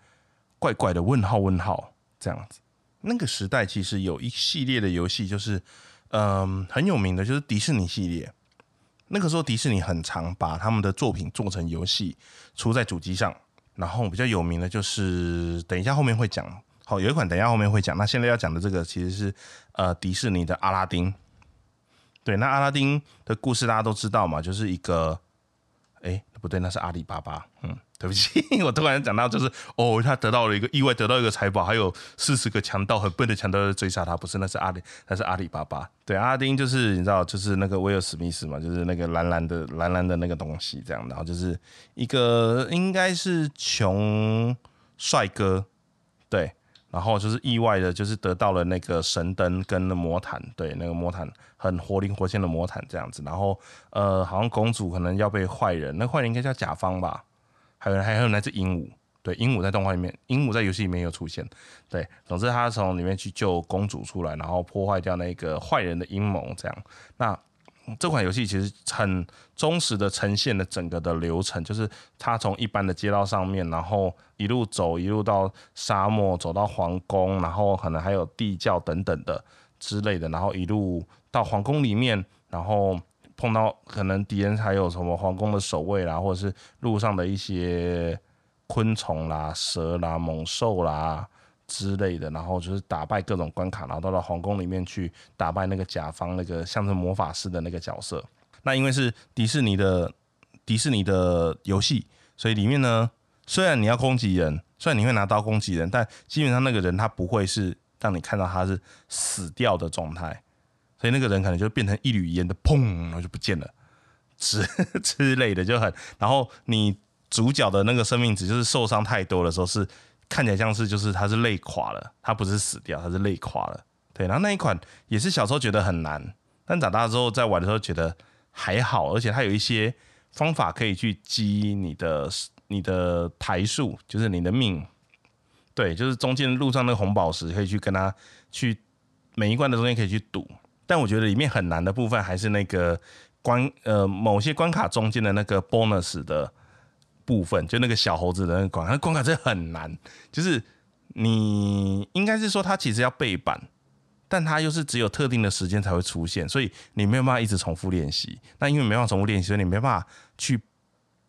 怪怪的。问号问号这样子。那个时代其实有一系列的游戏，就是嗯很有名的，就是迪士尼系列。那个时候迪士尼很常把他们的作品做成游戏，出在主机上。然后比较有名的就是，等一下后面会讲。好，有一款等一下后面会讲。那现在要讲的这个其实是呃迪士尼的阿拉丁。对，那阿拉丁的故事大家都知道嘛，就是一个，哎，不对，那是阿里巴巴。嗯，对不起，[LAUGHS] 我突然讲到就是哦，他得到了一个意外，得到一个财宝，还有四十个强盗很笨的强盗在追杀他，不是，那是阿里，那是阿里巴巴。对，阿丁就是你知道，就是那个威尔史密斯嘛，就是那个蓝蓝的蓝蓝的那个东西这样，然后就是一个应该是穷帅哥，对。然后就是意外的，就是得到了那个神灯跟那魔毯，对，那个魔毯很活灵活现的魔毯这样子。然后呃，好像公主可能要被坏人，那坏人应该叫甲方吧？还有还有那只鹦鹉，对，鹦鹉在动画里面，鹦鹉在游戏里面有出现。对，总之他从里面去救公主出来，然后破坏掉那个坏人的阴谋，这样。那这款游戏其实很忠实的呈现了整个的流程，就是他从一般的街道上面，然后一路走，一路到沙漠，走到皇宫，然后可能还有地窖等等的之类的，然后一路到皇宫里面，然后碰到可能敌人还有什么皇宫的守卫啦，或者是路上的一些昆虫啦、蛇啦、猛兽啦。之类的，然后就是打败各种关卡，然后到了皇宫里面去打败那个甲方那个像是魔法师的那个角色。那因为是迪士尼的迪士尼的游戏，所以里面呢，虽然你要攻击人，虽然你会拿刀攻击人，但基本上那个人他不会是让你看到他是死掉的状态，所以那个人可能就变成一缕烟的砰，然后就不见了之 [LAUGHS] 之类的就很。然后你主角的那个生命值就是受伤太多的时候是。看起来像是就是他是累垮了，他不是死掉，他是累垮了。对，然后那一款也是小时候觉得很难，但长大之后在玩的时候觉得还好，而且它有一些方法可以去积你的你的台数，就是你的命。对，就是中间路上那个红宝石可以去跟他去每一关的中间可以去赌，但我觉得里面很难的部分还是那个关呃某些关卡中间的那个 bonus 的。部分就那个小猴子的那个关卡，关卡真的很难。就是你应该是说，它其实要背板，但它又是只有特定的时间才会出现，所以你没有办法一直重复练习。那因为没办法重复练习，所以你没办法去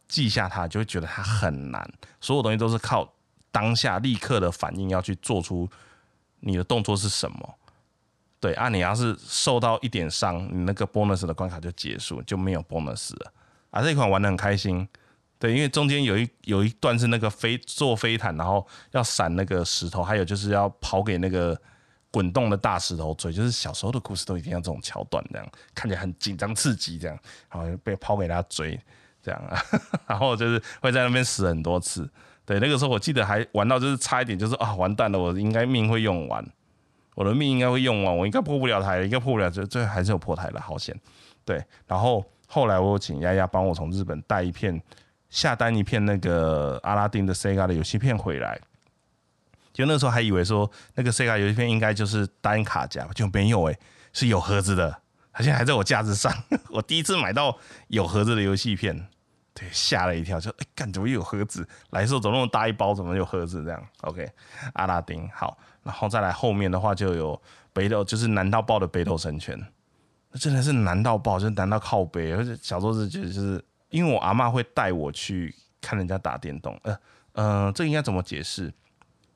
记下它，就会觉得它很难。所有东西都是靠当下立刻的反应要去做出你的动作是什么。对啊，你要是受到一点伤，你那个 bonus 的关卡就结束，就没有 bonus 了。啊，这一款玩的很开心。对，因为中间有一有一段是那个飞坐飞毯，然后要闪那个石头，还有就是要跑给那个滚动的大石头追，就是小时候的故事都一定要这种桥段，这样看起来很紧张刺激，这样，然后被抛给他追，这样，[LAUGHS] 然后就是会在那边死很多次。对，那个时候我记得还玩到就是差一点，就是啊完蛋了，我应该命会用完，我的命应该会用完，我应该破不了台，应该破不了，这这还是有破台了，好险。对，然后后来我请丫丫帮我从日本带一片。下单一片那个阿拉丁的 Sega 的游戏片回来，就那时候还以为说那个 Sega 游戏片应该就是单卡夹，就没有哎，是有盒子的，它现在还在我架子上。[LAUGHS] 我第一次买到有盒子的游戏片，对，吓了一跳，就哎，干怎么有盒子？来的时候怎么那么大一包，怎么有盒子？这样，OK，阿拉丁好，然后再来后面的话就有北斗，就是难到爆的北斗神拳，那真的是难到爆，就是难到靠背，而且小时候是觉得就是。因为我阿妈会带我去看人家打电动，呃，呃，这应该怎么解释？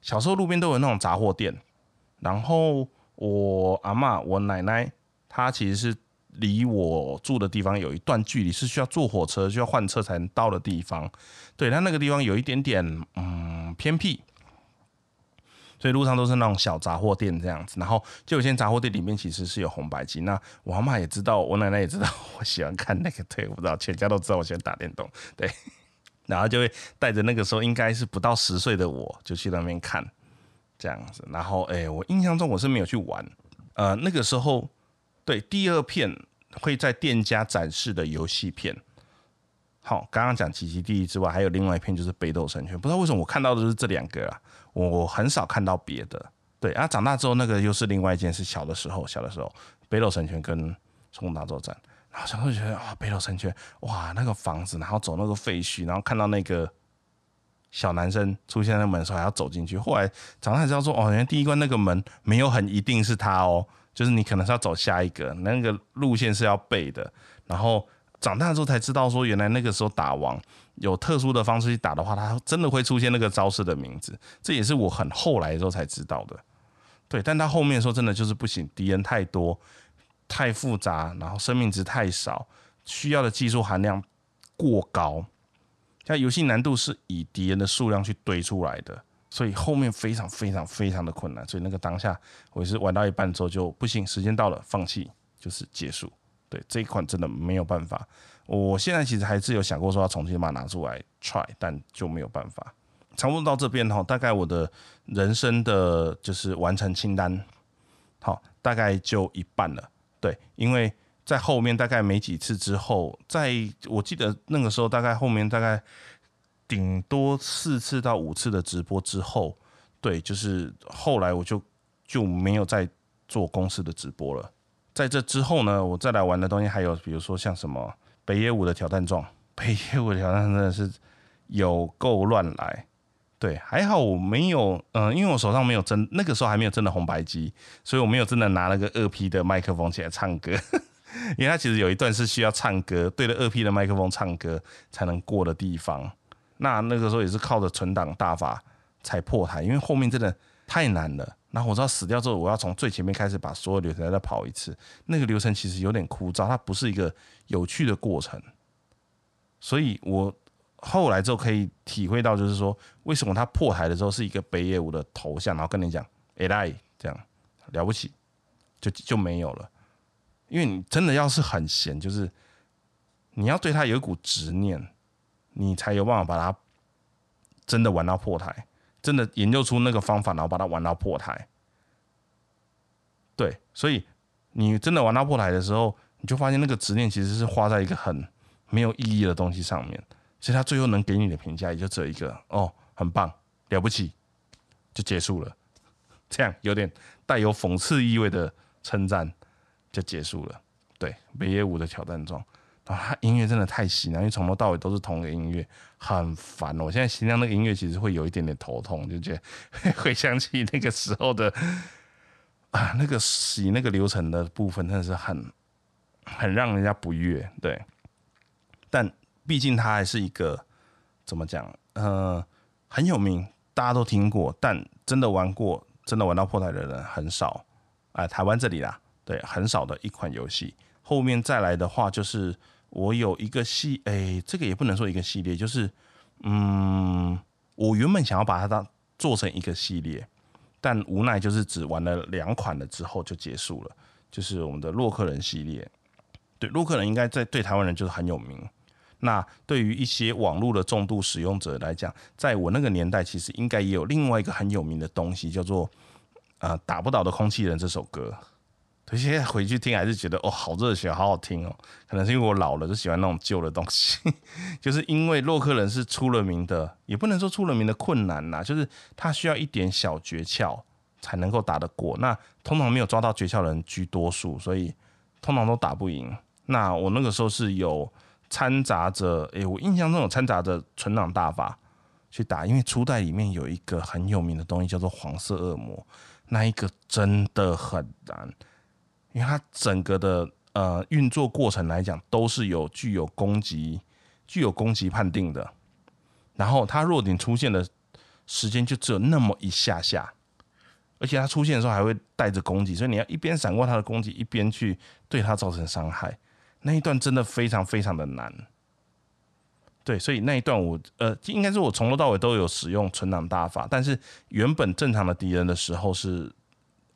小时候路边都有那种杂货店，然后我阿妈、我奶奶，她其实是离我住的地方有一段距离，是需要坐火车、需要换车才能到的地方。对，她那个地方有一点点嗯偏僻。所以路上都是那种小杂货店这样子，然后就有些杂货店里面其实是有红白机。那我妈妈也知道，我奶奶也知道我喜欢看那个，对，我不知道全家都知道我喜欢打电动，对，然后就会带着那个时候应该是不到十岁的我就去那边看这样子。然后哎，我印象中我是没有去玩，呃，那个时候对第二片会在店家展示的游戏片。好，刚刚讲《奇奇第一》之外，还有另外一片就是《北斗神拳》，不知道为什么我看到的是这两个啊。我很少看到别的，对啊，长大之后那个又是另外一件事。小的时候，小的时候，北斗神拳跟冲锋大作战，然后小时候觉得啊，北斗神拳，哇，那个房子，然后走那个废墟，然后看到那个小男生出现在门的时候，还要走进去。后来长大才知道说，哦，原来第一关那个门没有很一定是他哦，就是你可能是要走下一个，那个路线是要背的。然后长大之后才知道说，原来那个时候打王。有特殊的方式去打的话，它真的会出现那个招式的名字，这也是我很后来的时候才知道的。对，但他后面说真的就是不行，敌人太多、太复杂，然后生命值太少，需要的技术含量过高，像游戏难度是以敌人的数量去堆出来的，所以后面非常非常非常的困难。所以那个当下，我也是玩到一半之后就不行，时间到了，放弃就是结束。对，这一款真的没有办法。我现在其实还是有想过说要重新把它拿出来 try，但就没有办法。差不多到这边哈，大概我的人生的就是完成清单，好，大概就一半了。对，因为在后面大概没几次之后，在我记得那个时候大概后面大概顶多四次到五次的直播之后，对，就是后来我就就没有再做公司的直播了。在这之后呢，我再来玩的东西还有比如说像什么。北野武的挑战状，[LAUGHS] 北野武的挑战真的是有够乱来。对，还好我没有，嗯，因为我手上没有真，那个时候还没有真的红白机，所以我没有真的拿那个二 P 的麦克风起来唱歌。[LAUGHS] 因为它其实有一段是需要唱歌，对着二 P 的麦克风唱歌才能过的地方。那那个时候也是靠着存档大法才破台，因为后面真的太难了。然后我知道死掉之后，我要从最前面开始把所有流程再跑一次，那个流程其实有点枯燥，它不是一个有趣的过程。所以我后来之后可以体会到，就是说为什么他破台的时候是一个北野武的头像，然后跟你讲 “AI” 这样了不起，就就没有了。因为你真的要是很闲，就是你要对他有一股执念，你才有办法把他真的玩到破台。真的研究出那个方法，然后把它玩到破台。对，所以你真的玩到破台的时候，你就发现那个执念其实是花在一个很没有意义的东西上面。其实他最后能给你的评价也就只有一个：哦，很棒，了不起，就结束了。这样有点带有讽刺意味的称赞就结束了。对，北野武的挑战状。啊，音乐真的太洗了，因为从头到尾都是同一个音乐，很烦。我现在心上那个音乐其实会有一点点头痛，就觉得 [LAUGHS] 会想起那个时候的啊，那个洗那个流程的部分真的是很很让人家不悦。对，但毕竟它还是一个怎么讲，呃，很有名，大家都听过，但真的玩过、真的玩到破台的人很少。啊，台湾这里啦，对，很少的一款游戏。后面再来的话，就是我有一个系，哎，这个也不能说一个系列，就是嗯，我原本想要把它当做成一个系列，但无奈就是只玩了两款了之后就结束了，就是我们的洛克人系列。对，洛克人应该在对台湾人就是很有名。那对于一些网络的重度使用者来讲，在我那个年代，其实应该也有另外一个很有名的东西，叫做呃“打不倒的空气人”这首歌。对，现在回去听还是觉得哦，好热血，好好听哦。可能是因为我老了，就喜欢那种旧的东西。就是因为洛克人是出了名的，也不能说出了名的困难呐，就是他需要一点小诀窍才能够打得过。那通常没有抓到诀窍的人居多数，所以通常都打不赢。那我那个时候是有。掺杂着，诶，我印象中有掺杂着存档大法去打，因为初代里面有一个很有名的东西叫做黄色恶魔，那一个真的很难，因为它整个的呃运作过程来讲都是有具有攻击、具有攻击判定的，然后它弱点出现的时间就只有那么一下下，而且它出现的时候还会带着攻击，所以你要一边闪过它的攻击，一边去对它造成伤害。那一段真的非常非常的难，对，所以那一段我呃，应该是我从头到尾都有使用存档大法，但是原本正常的敌人的时候是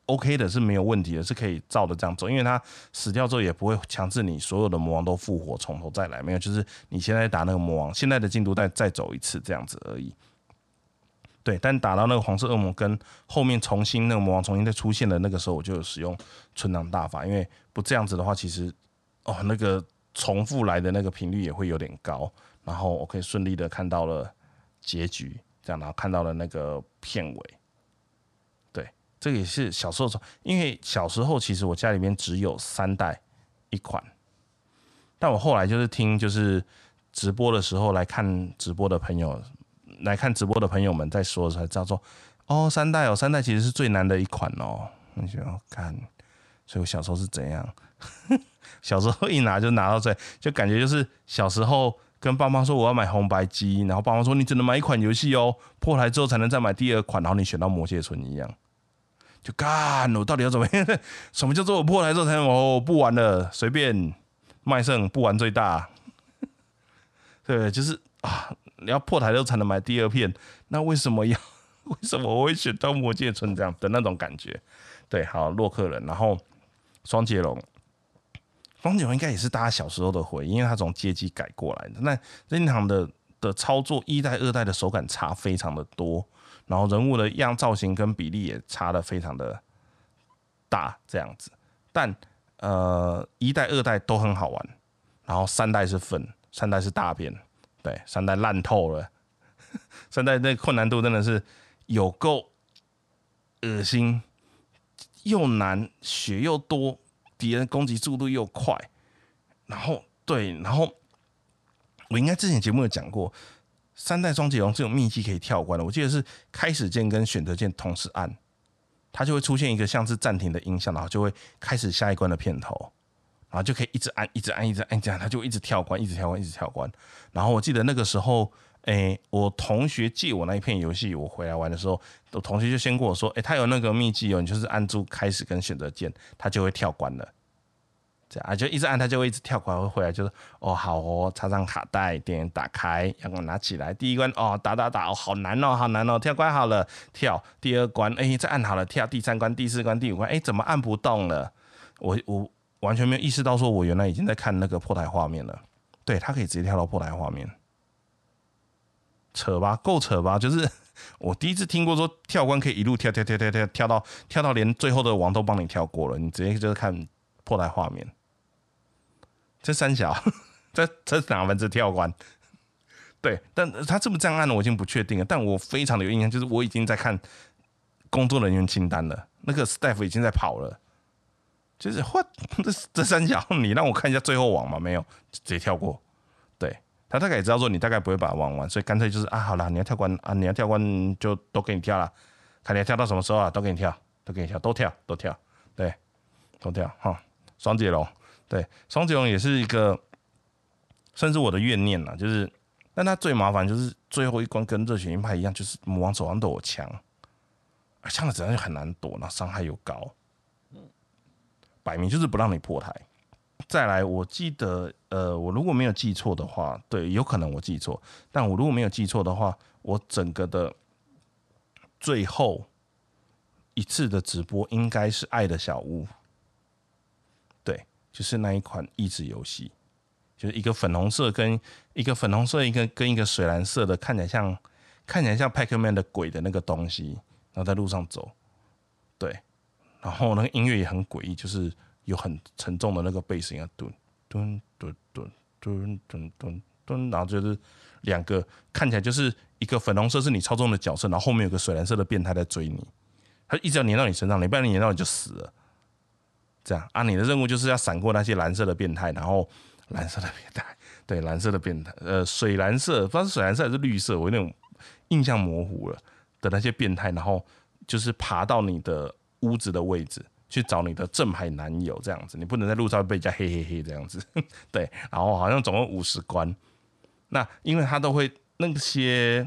OK 的，是没有问题的，是可以照着这样走，因为他死掉之后也不会强制你所有的魔王都复活，从头再来，没有，就是你现在打那个魔王，现在的进度再再走一次这样子而已。对，但打到那个黄色恶魔跟后面重新那个魔王重新再出现的那个时候，我就使用存档大法，因为不这样子的话，其实。哦，那个重复来的那个频率也会有点高，然后我可以顺利的看到了结局，这样然后看到了那个片尾。这个也是小时候，因为小时候其实我家里面只有三代一款，但我后来就是听就是直播的时候来看直播的朋友来看直播的朋友们在说才叫做哦三代哦三代其实是最难的一款哦，你就要看，所以我小时候是怎样？小时候一拿就拿到这，就感觉就是小时候跟爸妈说我要买红白机，然后爸妈说你只能买一款游戏哦，破台之后才能再买第二款，然后你选到魔界村一样，就干我到底要怎么样？[LAUGHS] 什么叫做我破台之后才能哦不玩了，随便卖剩不玩最大，对，就是啊，你要破台之后才能买第二片，那为什么要 [LAUGHS] 为什么我会选到魔界村这样的那种感觉？对，好洛克人，然后双截龙。双截龙应该也是大家小时候的回忆，因为它从街机改过来的。那任天堂的的操作一代、二代的手感差非常的多，然后人物的样造型跟比例也差的非常的大，这样子。但呃，一代、二代都很好玩，然后三代是粉，三代是大便，对，三代烂透了，[LAUGHS] 三代那困难度真的是有够恶心，又难，血又多。敌人攻击速度又快，然后对，然后我应该之前节目有讲过，三代双截龙这种秘籍可以跳关的。我记得是开始键跟选择键同时按，它就会出现一个像是暂停的音效，然后就会开始下一关的片头，然后就可以一直按，一直按，一直按，这样它就一直跳关，一直跳关，一直跳关。然后我记得那个时候，诶，我同学借我那一片游戏，我回来玩的时候，我同学就先跟我说，诶，他有那个秘籍哦，你就是按住开始跟选择键，它就会跳关了。这样啊，就一直按它就会一直跳过来，会回来就是哦，好哦，插上卡带，电源打开，然后拿起来，第一关哦，打打打，哦，好难哦，好难哦，跳关好了，跳第二关，哎，再按好了，跳第三关、第四关、第五关，哎，怎么按不动了？我我完全没有意识到，说我原来已经在看那个破台画面了。对，它可以直接跳到破台画面，扯吧，够扯吧？就是 [LAUGHS] 我第一次听过说跳关可以一路跳跳跳跳跳跳到跳到连最后的王都帮你跳过了，你直接就是看。破台画面，这三小，这这哪门子跳关？对，但他这么这样按的，我已经不确定了。但我非常的有印象，就是我已经在看工作人员清单了，那个 staff 已经在跑了。就是或 [LAUGHS] 这这三小，你让我看一下最后网吗？没有，直接跳过。对他大概也知道说你大概不会把它玩完，所以干脆就是啊，好了，你要跳关啊，你要跳关就都给你跳了，看你要跳到什么时候啊，都给你跳，都给你跳，都跳，都跳，对，都跳哈。双截龙，对，双截龙也是一个，算是我的怨念了。就是，但它最麻烦就是最后一关跟热血鹰派一样，就是魔王手上都有枪，枪的子弹就很难躲，那伤害又高。摆明就是不让你破台。再来，我记得，呃，我如果没有记错的话，对，有可能我记错，但我如果没有记错的话，我整个的最后一次的直播应该是《爱的小屋》，就是那一款益智游戏，就是一个粉红色跟一个粉红色一个跟一个水蓝色的，看起来像看起来像 Pac-Man 的鬼的那个东西，然后在路上走，对，然后那个音乐也很诡异，就是。有很沉重的那个背声啊，咚咚咚咚咚咚咚咚，然后就是两个看起来就是一个粉红色是你操纵的角色，然后后面有个水蓝色的变态在追你，他一直要粘到你身上，你不然粘到你就死了。这样啊，你的任务就是要闪过那些蓝色的变态，然后蓝色的变态，对，蓝色的变态，呃，水蓝色，不知道是水蓝色还是绿色，我有点印象模糊了的那些变态，然后就是爬到你的屋子的位置。去找你的正牌男友这样子，你不能在路上被人家嘿嘿嘿这样子，[LAUGHS] 对。然后好像总共五十关，那因为他都会那些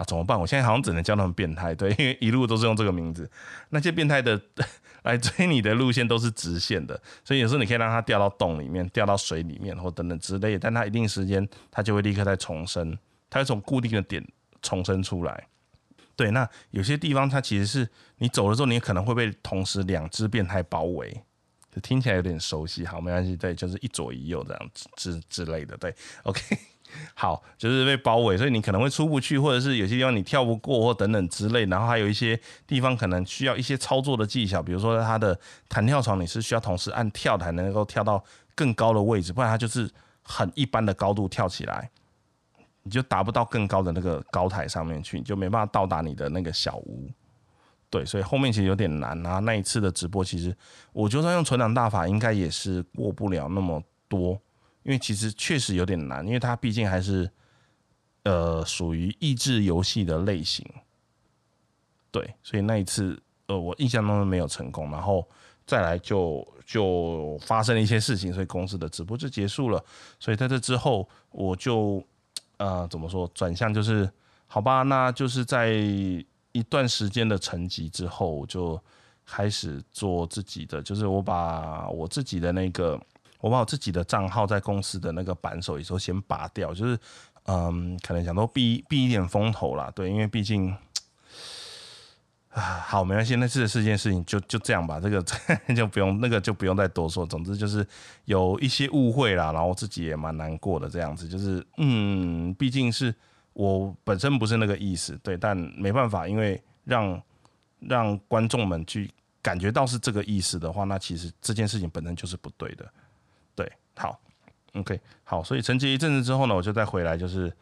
啊，怎么办？我现在好像只能叫他们变态，对，因为一路都是用这个名字。那些变态的 [LAUGHS] 来追你的路线都是直线的，所以有时候你可以让他掉到洞里面、掉到水里面或等等之类，但他一定时间他就会立刻再重生，他会从固定的点重生出来。对，那有些地方它其实是你走了之后，你可能会被同时两只变态包围，就听起来有点熟悉。好，没关系，对，就是一左一右这样之之类的。对，OK，[LAUGHS] 好，就是被包围，所以你可能会出不去，或者是有些地方你跳不过或等等之类。然后还有一些地方可能需要一些操作的技巧，比如说它的弹跳床，你是需要同时按跳台能够跳到更高的位置，不然它就是很一般的高度跳起来。你就达不到更高的那个高台上面去，你就没办法到达你的那个小屋。对，所以后面其实有点难啊。那一次的直播，其实我就算用存档大法，应该也是过不了那么多，因为其实确实有点难，因为它毕竟还是呃属于益智游戏的类型。对，所以那一次呃我印象当中没有成功，然后再来就就发生了一些事情，所以公司的直播就结束了。所以在这之后，我就。呃，怎么说？转向就是，好吧，那就是在一段时间的沉寂之后我，就开始做自己的，就是我把我自己的那个，我把我自己的账号在公司的那个扳手，也说先拔掉，就是，嗯，可能想都避避一点风头啦，对，因为毕竟。啊，好，没关系，那次的这件事情就就这样吧，这个 [LAUGHS] 就不用那个就不用再多说。总之就是有一些误会啦，然后自己也蛮难过的这样子。就是嗯，毕竟是我本身不是那个意思，对，但没办法，因为让让观众们去感觉到是这个意思的话，那其实这件事情本身就是不对的。好，OK，好，所以沉寂一阵子之后呢，我就再回来，就是。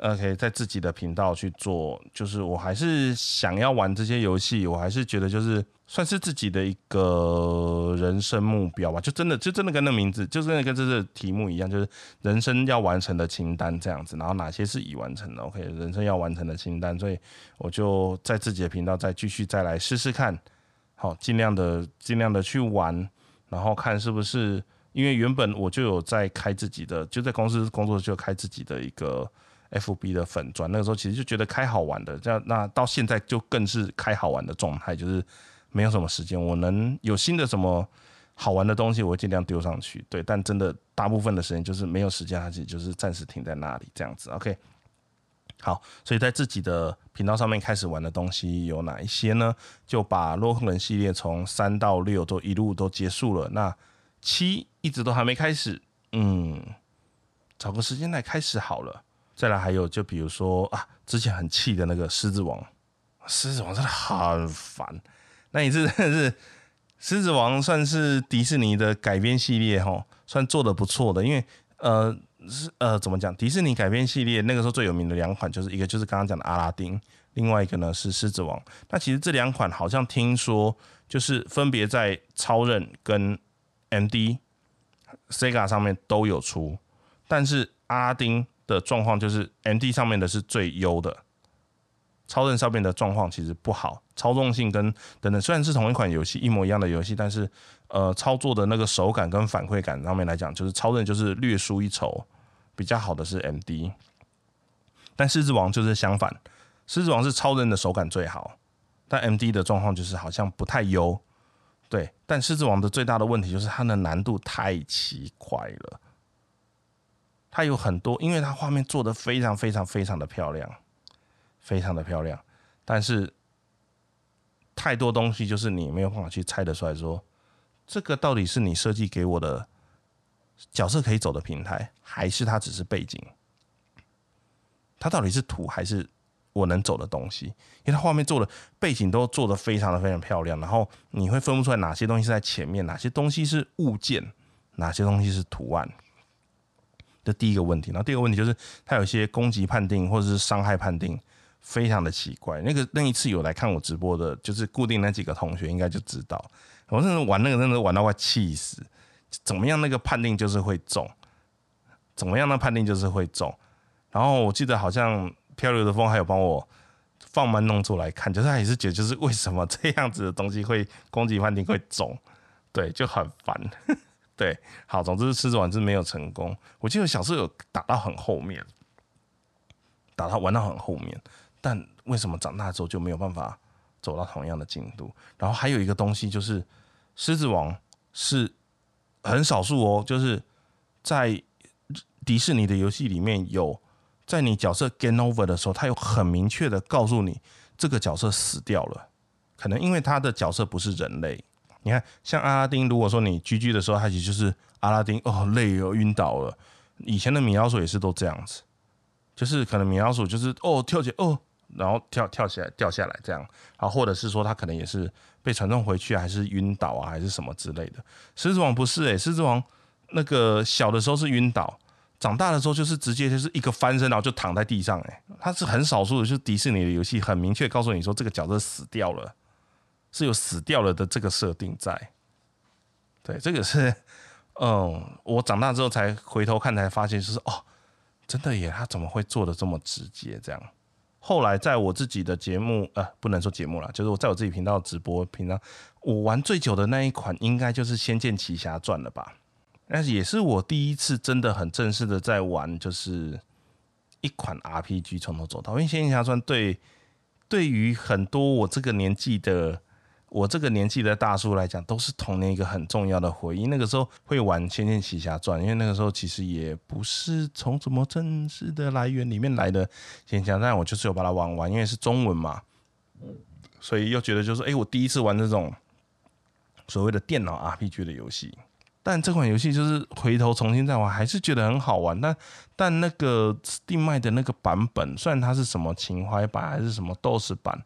OK，在自己的频道去做，就是我还是想要玩这些游戏，我还是觉得就是算是自己的一个人生目标吧，就真的就真的跟那名字，就真的跟这个题目一样，就是人生要完成的清单这样子，然后哪些是已完成的？OK，人生要完成的清单，所以我就在自己的频道再继续再来试试看，好，尽量的尽量的去玩，然后看是不是，因为原本我就有在开自己的，就在公司工作就开自己的一个。F B 的粉钻，那个时候其实就觉得开好玩的，这样那到现在就更是开好玩的状态，就是没有什么时间，我能有新的什么好玩的东西，我会尽量丢上去。对，但真的大部分的时间就是没有时间，而且就是暂时停在那里这样子。OK，好，所以在自己的频道上面开始玩的东西有哪一些呢？就把洛克人系列从三到六都一路都结束了，那七一直都还没开始，嗯，找个时间来开始好了。再来还有，就比如说啊，之前很气的那个《狮子王》，《狮子王》真的很烦。那一次真的是《狮子王》算是迪士尼的改编系列哈，算做的不错的。因为呃是呃怎么讲，迪士尼改编系列那个时候最有名的两款，就是一个就是刚刚讲的《阿拉丁》，另外一个呢是《狮子王》。那其实这两款好像听说就是分别在超任跟 MD、Sega 上面都有出，但是阿丁。的状况就是 M D 上面的是最优的，超人上面的状况其实不好，操纵性跟等等虽然是同一款游戏一模一样的游戏，但是呃操作的那个手感跟反馈感上面来讲，就是超人就是略输一筹，比较好的是 M D，但狮子王就是相反，狮子王是超人的手感最好，但 M D 的状况就是好像不太优，对，但狮子王的最大的问题就是它的难度太奇怪了。它有很多，因为它画面做的非常非常非常的漂亮，非常的漂亮，但是太多东西就是你没有办法去猜得出来，说这个到底是你设计给我的角色可以走的平台，还是它只是背景？它到底是图还是我能走的东西？因为它画面做的背景都做的非常的非常漂亮，然后你会分不出来哪些东西是在前面，哪些东西是物件，哪些东西是图案。这第一个问题，然后第二个问题就是它有些攻击判定或者是伤害判定非常的奇怪。那个那一次有来看我直播的，就是固定那几个同学应该就知道，我真的玩那个真的玩到快气死。怎么样那个判定就是会中，怎么样那判定就是会中。然后我记得好像漂流的风还有帮我放慢弄出来看，就是他也是觉得就是为什么这样子的东西会攻击判定会肿，对，就很烦。[LAUGHS] 对，好，总之狮子王是没有成功。我记得小时候有打到很后面，打到玩到很后面，但为什么长大之后就没有办法走到同样的进度？然后还有一个东西就是狮子王是很少数哦，就是在迪士尼的游戏里面有，在你角色 game over 的时候，他有很明确的告诉你这个角色死掉了，可能因为他的角色不是人类。你看，像阿拉丁，如果说你 GG 的时候，他其实就是阿拉丁哦，累哦，晕倒了。以前的米老鼠也是都这样子，就是可能米老鼠就是哦跳起哦，然后跳跳起来掉下来这样，然后或者是说他可能也是被传送回去，还是晕倒啊，还是什么之类的。狮子王不是诶，狮子王那个小的时候是晕倒，长大的时候就是直接就是一个翻身，然后就躺在地上哎，他是很少数的，就是迪士尼的游戏很明确告诉你说这个角色死掉了。是有死掉了的这个设定在，对，这个是，嗯，我长大之后才回头看才发现，就是哦，真的耶，他怎么会做的这么直接？这样，后来在我自己的节目，呃，不能说节目了，就是我在我自己频道直播频道，我玩最久的那一款应该就是《仙剑奇侠传》了吧？但是也是我第一次真的很正式的在玩，就是一款 RPG 从头走到，因为《仙剑奇侠传》对对于很多我这个年纪的。我这个年纪的大叔来讲，都是童年一个很重要的回忆。那个时候会玩《仙剑奇侠传》，因为那个时候其实也不是从什么正式的来源里面来的《仙剑奇侠传》，我就是有把它玩完，因为是中文嘛，所以又觉得就是，哎，我第一次玩这种所谓的电脑 RPG 的游戏。但这款游戏就是回头重新再玩，还是觉得很好玩。但但那个定卖的那个版本，虽然它是什么情怀版还是什么 DOS 版。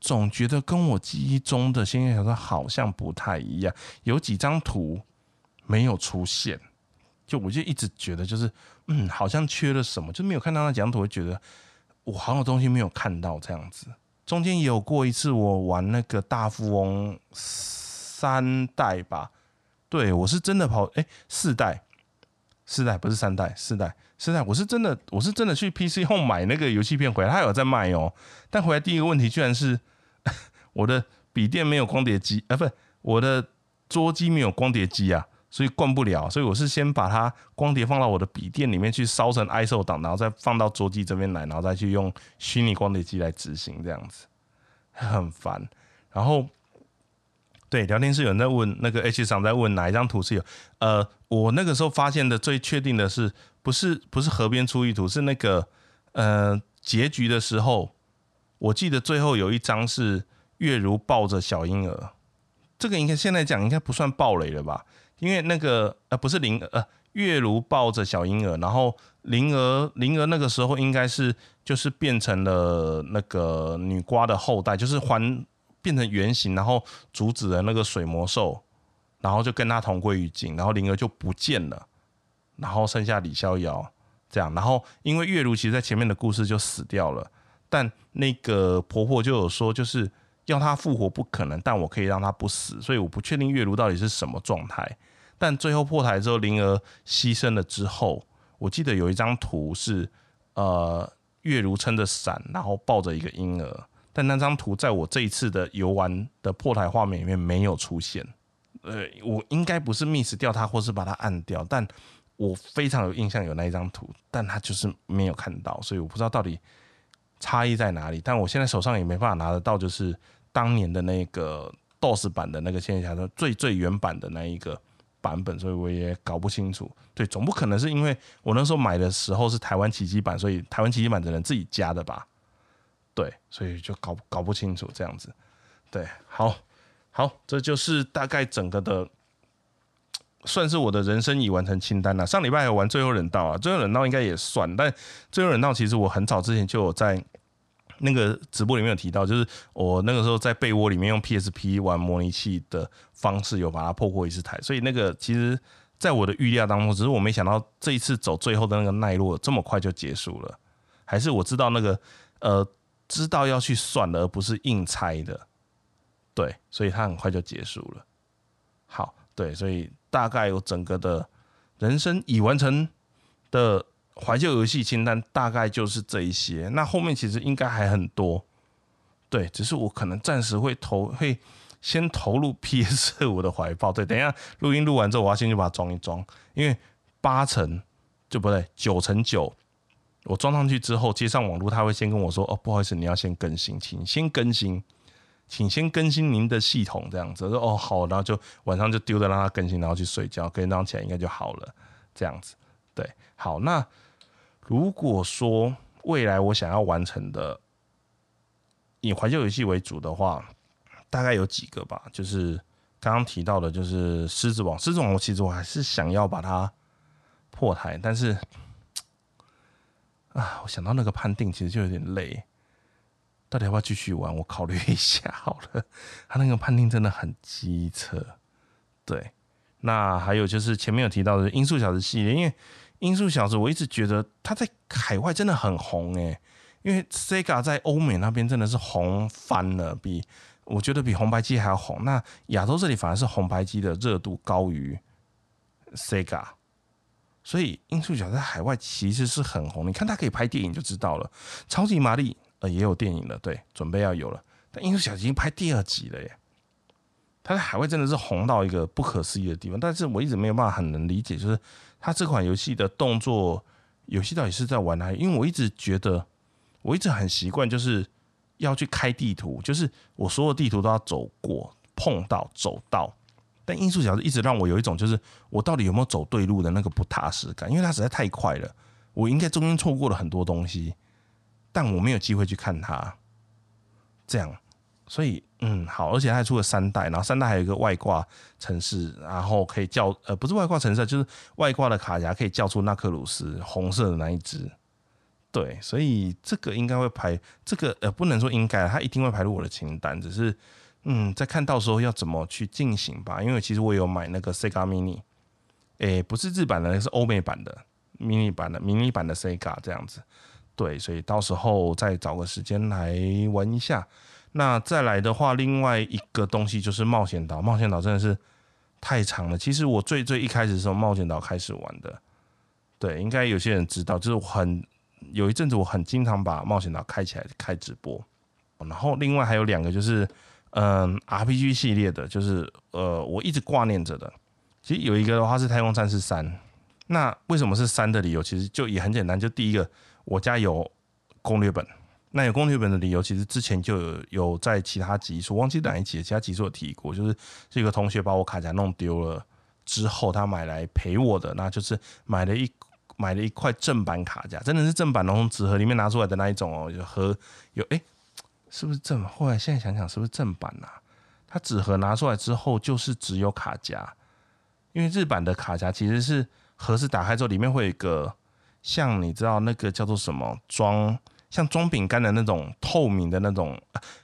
总觉得跟我记忆中的《仙剑小说》好像不太一样，有几张图没有出现，就我就一直觉得就是，嗯，好像缺了什么，就没有看到那几张图，会觉得我好多东西没有看到这样子。中间也有过一次，我玩那个大富翁三代吧，对我是真的跑，哎，四代，四代不是三代，四代。四代我是真的，我是真的去 PC 后买那个游戏片回来，他有在卖哦。但回来第一个问题居然是 [LAUGHS] 我的笔电没有光碟机啊，不是我的桌机没有光碟机啊，所以灌不了。所以我是先把它光碟放到我的笔电里面去烧成 ISO 档，然后再放到桌机这边来，然后再去用虚拟光碟机来执行这样子，很烦。然后。对，聊天室有人在问，那个 H 厂在问哪一张图是有？呃，我那个时候发现的最确定的是，不是不是河边出一图，是那个呃结局的时候，我记得最后有一张是月如抱着小婴儿，这个应该现在讲应该不算暴雷了吧？因为那个呃不是灵呃月如抱着小婴儿，然后灵儿灵儿那个时候应该是就是变成了那个女娲的后代，就是还。变成圆形，然后阻止了那个水魔兽，然后就跟他同归于尽，然后灵儿就不见了，然后剩下李逍遥这样，然后因为月如其实在前面的故事就死掉了，但那个婆婆就有说，就是要她复活不可能，但我可以让她不死，所以我不确定月如到底是什么状态，但最后破台之后，灵儿牺牲了之后，我记得有一张图是呃月如撑着伞，然后抱着一个婴儿。但那张图在我这一次的游玩的破台画面里面没有出现，呃，我应该不是 miss 掉它，或是把它按掉，但我非常有印象有那一张图，但它就是没有看到，所以我不知道到底差异在哪里。但我现在手上也没办法拿得到，就是当年的那个 DOS 版的那个仙剑侠传最最原版的那一个版本，所以我也搞不清楚。对，总不可能是因为我那时候买的时候是台湾奇迹版，所以台湾奇迹版的人自己加的吧？对，所以就搞搞不清楚这样子。对，好，好，这就是大概整个的，算是我的人生已完成清单了。上礼拜还有玩最后忍道啊，最后忍道应该也算，但最后忍道其实我很早之前就有在那个直播里面有提到，就是我那个时候在被窝里面用 PSP 玩模拟器的方式有把它破过一次台，所以那个其实在我的预料当中，只是我没想到这一次走最后的那个奈落这么快就结束了，还是我知道那个呃知道要去算的，而不是硬猜的。对，所以它很快就结束了。好，对，所以大概有整个的人生已完成的怀旧游戏清单，大概就是这一些。那后面其实应该还很多，对，只是我可能暂时会投，会先投入 [LAUGHS] PS 五的怀抱。对，等一下录音录完之后，我要先去把它装一装，因为八成就不对，九成九，我装上去之后接上网络，他会先跟我说：“哦，不好意思，你要先更新，请先更新。”请先更新您的系统，这样子说哦好，然后就晚上就丢着让它更新，然后去睡觉，隔天早上起来应该就好了，这样子对。好，那如果说未来我想要完成的以怀旧游戏为主的话，大概有几个吧，就是刚刚提到的，就是狮子王。狮子王我其实我还是想要把它破台，但是啊，我想到那个判定，其实就有点累。到底要不要继续玩？我考虑一下好了。他那个判定真的很机车，对。那还有就是前面有提到的《音速小子》系列，因为《音速小子》我一直觉得他在海外真的很红诶，因为 Sega 在欧美那边真的是红翻了，比我觉得比红白机还要红。那亚洲这里反而是红白机的热度高于 Sega，所以《音速小子》在海外其实是很红。你看他可以拍电影就知道了，《超级玛丽》。呃，也有电影了，对，准备要有了。但《音速小子》已经拍第二集了耶，他在海外真的是红到一个不可思议的地方。但是我一直没有办法很能理解，就是他这款游戏的动作游戏到底是在玩哪里？因为我一直觉得，我一直很习惯就是要去开地图，就是我所有地图都要走过、碰到、走到。但《音速小子》一直让我有一种就是我到底有没有走对路的那个不踏实感，因为它实在太快了，我应该中间错过了很多东西。但我没有机会去看它，这样，所以嗯好，而且它还出了三代，然后三代还有一个外挂城市，然后可以叫呃不是外挂城市，就是外挂的卡夹可以叫出纳克鲁斯红色的那一只，对，所以这个应该会排这个呃不能说应该，它一定会排入我的清单，只是嗯再看到时候要怎么去进行吧，因为其实我有买那个 Sega Mini，诶不是日版的，是欧美版的 Mini 版的迷你版的 Sega 这样子。对，所以到时候再找个时间来玩一下。那再来的话，另外一个东西就是冒险岛。冒险岛真的是太长了。其实我最最一开始是从冒险岛开始玩的。对，应该有些人知道，就是我很有一阵子我很经常把冒险岛开起来开直播。然后另外还有两个就是嗯 RPG 系列的，就是呃我一直挂念着的。其实有一个的话是太空战士三。那为什么是三的理由，其实就也很简单，就第一个。我家有攻略本，那有攻略本的理由，其实之前就有有在其他集数，忘记哪一集，其他集数有提过，就是这个同学把我卡夹弄丢了之后，他买来赔我的，那就是买了一买了一块正版卡夹，真的是正版，从纸盒里面拿出来的那一种哦，有盒有哎，是不是正？后来现在想想，是不是正版呐？它纸盒拿出来之后，就是只有卡夹，因为日版的卡夹其实是盒子打开之后，里面会有一个。像你知道那个叫做什么装，像装饼干的那种透明的那种，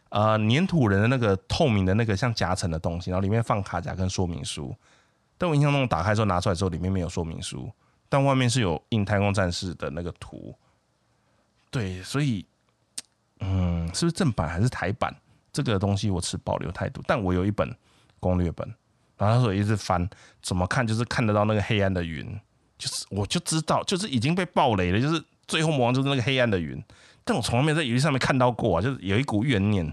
呃，粘土人的那个透明的那个像夹层的东西，然后里面放卡夹跟说明书。但我印象中打开之后拿出来之后，里面没有说明书，但外面是有印太空战士的那个图。对，所以，嗯，是不是正版还是台版？这个东西我持保留态度。但我有一本攻略本，然后那时候一直翻，怎么看就是看得到那个黑暗的云。就是我就知道，就是已经被暴雷了。就是最后魔王就是那个黑暗的云，但我从来没有在游戏上面看到过啊。就是有一股怨念。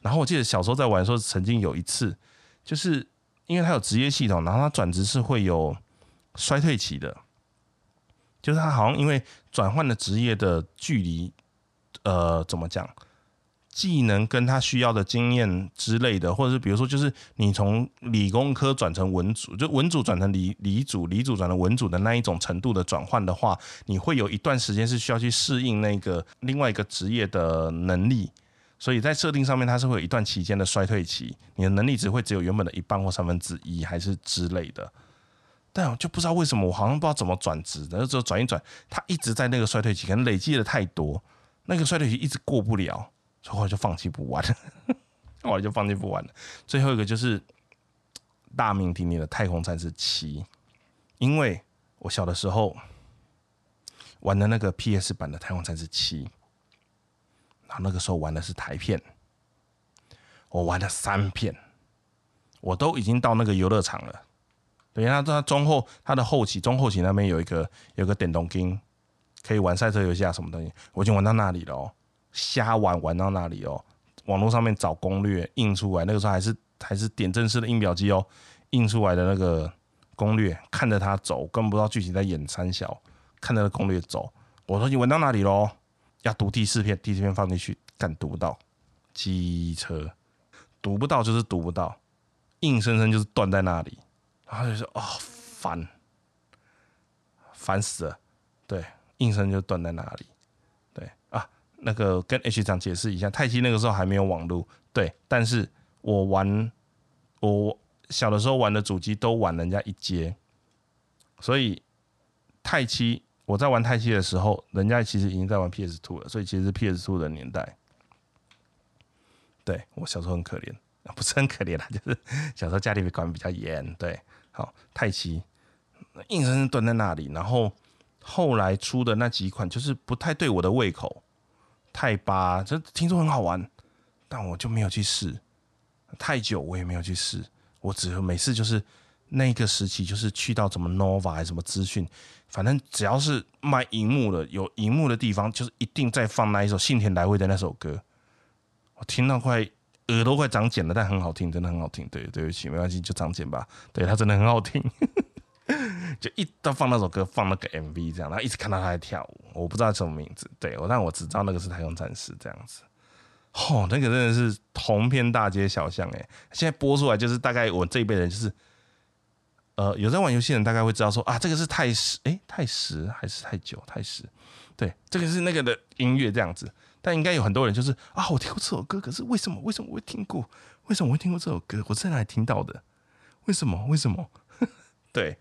然后我记得小时候在玩的时候，曾经有一次，就是因为它有职业系统，然后它转职是会有衰退期的。就是它好像因为转换的职业的距离，呃，怎么讲，技能跟他需要的经验之类的，或者是比如说，就是你从理工科转成文组，就文组转成理理组，理组转成文组的那一种程度的转换的话，你会有一段时间是需要去适应那个另外一个职业的能力，所以在设定上面它是会有一段期间的衰退期，你的能力只会只有原本的一半或三分之一，还是之类的。但我就不知道为什么，我好像不知道怎么转职的，之后转一转，它一直在那个衰退期，可能累积的太多，那个衰退期一直过不了。后来就放弃不玩了，[LAUGHS] 后来就放弃不玩了。最后一个就是大名鼎鼎的《太空战士七》，因为我小的时候玩的那个 PS 版的《太空战士七》，然后那个时候玩的是台片，我玩了三片，我都已经到那个游乐场了。等于它它中后它的后期中后期那边有一个有个电动机，可以玩赛车游戏啊什么东西，我已经玩到那里了哦。瞎玩玩到那里哦，网络上面找攻略印出来，那个时候还是还是点阵式的印表机哦，印出来的那个攻略，看着它走，根本不知道剧情在演三小，看着攻略走。我说你玩到哪里喽？要读第四篇，第四篇放进去，敢读不到，机车读不到就是读不到，硬生生就是断在那里，然后就说哦烦，烦死了，对，硬生就断在那里。对啊那个跟 H 长解释一下，泰七那个时候还没有网络，对，但是我玩我小的时候玩的主机都晚人家一阶，所以泰七我在玩泰七的时候，人家其实已经在玩 PS Two 了，所以其实是 PS Two 的年代。对我小时候很可怜，不是很可怜啦，就是小时候家里面管比较严，对，好太七硬生生蹲在那里，然后后来出的那几款就是不太对我的胃口。太八，这听说很好玩，但我就没有去试。太久我也没有去试，我只每次就是那个时期，就是去到什么 Nova 还是什么资讯，反正只要是卖荧幕的，有荧幕的地方，就是一定在放那一首信田来未的那首歌。我听到快耳朵快长茧了，但很好听，真的很好听。对，对不起，没关系，就长茧吧。对，它真的很好听。[LAUGHS] 就一到放那首歌，放那个 MV 这样，然后一直看到他在跳舞，我不知道什么名字，对我，但我只知道那个是太空战士这样子。哦，那个真的是红遍大街小巷哎！现在播出来就是大概我这一辈人就是，呃，有在玩游戏的人大概会知道说啊，这个是太十哎太十还是太久太十？对，这个是那个的音乐这样子。但应该有很多人就是啊，我听过这首歌，可是为什么为什么我会听过？为什么我会听过这首歌？我在哪里听到的？为什么为什么？[LAUGHS] 对。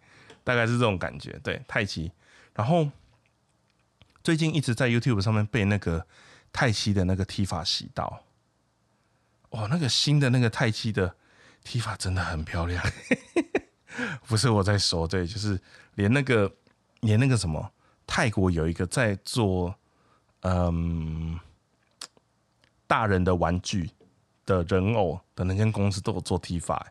大概是这种感觉，对太极。然后最近一直在 YouTube 上面被那个太极的那个踢法洗到，哇，那个新的那个太极的踢法真的很漂亮。[LAUGHS] 不是我在说，对，就是连那个连那个什么泰国有一个在做嗯大人的玩具的人偶的那间公司都有做踢法。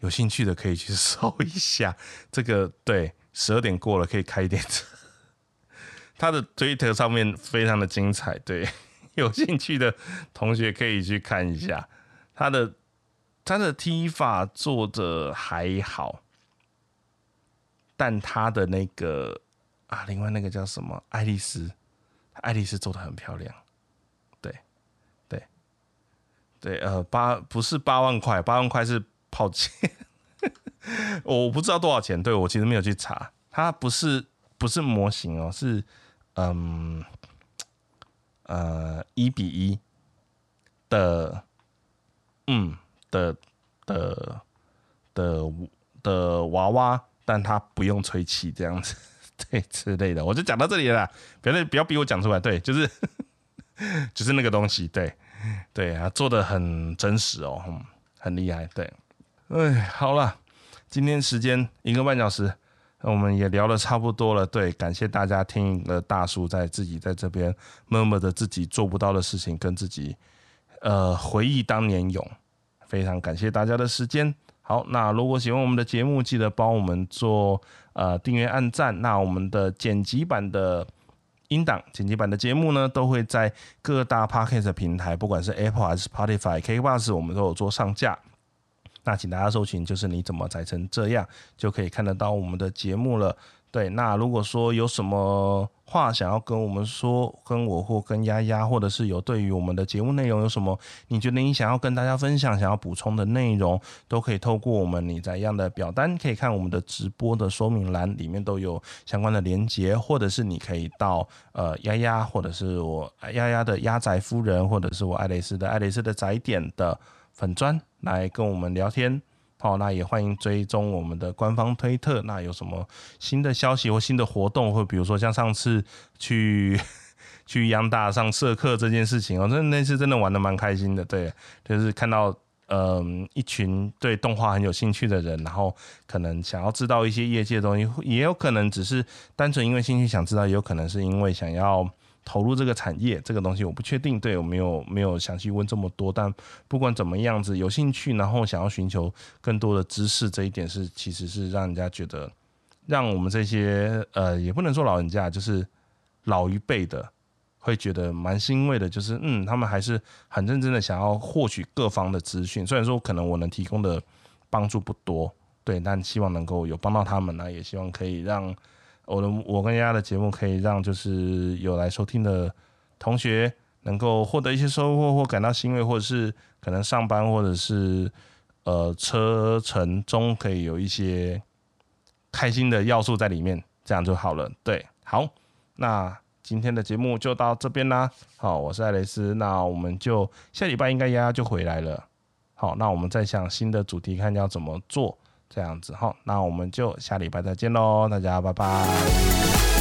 有兴趣的可以去搜一下，[LAUGHS] 这个对十二点过了可以开一点车。[LAUGHS] 他的推特上面非常的精彩，对 [LAUGHS] 有兴趣的同学可以去看一下。他的他的踢法做的还好，但他的那个啊，另外那个叫什么爱丽丝，爱丽丝做的很漂亮。对对对，呃，八不是八万块，八万块是。好钱，[LAUGHS] 我不知道多少钱。对我其实没有去查，它不是不是模型哦，是嗯呃一比一的嗯的的的的娃娃，但它不用吹气这样子，[LAUGHS] 对之类的。我就讲到这里了，不要不要逼我讲出来。对，就是 [LAUGHS] 就是那个东西，对对啊，做的很真实哦，很厉害，对。哎，好了，今天时间一个半小时，我们也聊的差不多了。对，感谢大家听了大叔在自己在这边默默的自己做不到的事情，跟自己呃回忆当年勇。非常感谢大家的时间。好，那如果喜欢我们的节目，记得帮我们做呃订阅、按赞。那我们的剪辑版的音档、剪辑版的节目呢，都会在各大 podcast 平台，不管是 Apple 还是 Spotify、KKBox，我们都有做上架。那请大家搜寻，就是你怎么宅成这样，就可以看得到我们的节目了。对，那如果说有什么话想要跟我们说，跟我或跟丫丫，或者是有对于我们的节目内容有什么你觉得你想要跟大家分享、想要补充的内容，都可以透过我们你在一样的表单，可以看我们的直播的说明栏里面都有相关的连接，或者是你可以到呃丫丫，或者是我丫丫的丫仔夫人，或者是我爱蕾丝的爱蕾丝的仔点的粉砖来跟我们聊天。好，那也欢迎追踪我们的官方推特。那有什么新的消息或新的活动，或比如说像上次去 [LAUGHS] 去央大上社课这件事情哦，那那次真的玩的蛮开心的。对，就是看到嗯一群对动画很有兴趣的人，然后可能想要知道一些业界的东西，也有可能只是单纯因为兴趣想知道，也有可能是因为想要。投入这个产业，这个东西我不确定，对我没有没有详细问这么多，但不管怎么样子，有兴趣，然后想要寻求更多的知识，这一点是其实是让人家觉得，让我们这些呃也不能说老人家，就是老一辈的会觉得蛮欣慰的，就是嗯，他们还是很认真的想要获取各方的资讯，虽然说可能我能提供的帮助不多，对，但希望能够有帮到他们呢，也希望可以让。我的我跟丫丫的节目可以让就是有来收听的同学能够获得一些收获或感到欣慰，或者是可能上班或者是呃车程中可以有一些开心的要素在里面，这样就好了。对，好，那今天的节目就到这边啦。好，我是艾蕾丝，那我们就下礼拜应该丫丫就回来了。好，那我们再想新的主题，看要怎么做。这样子哈，那我们就下礼拜再见喽，大家拜拜。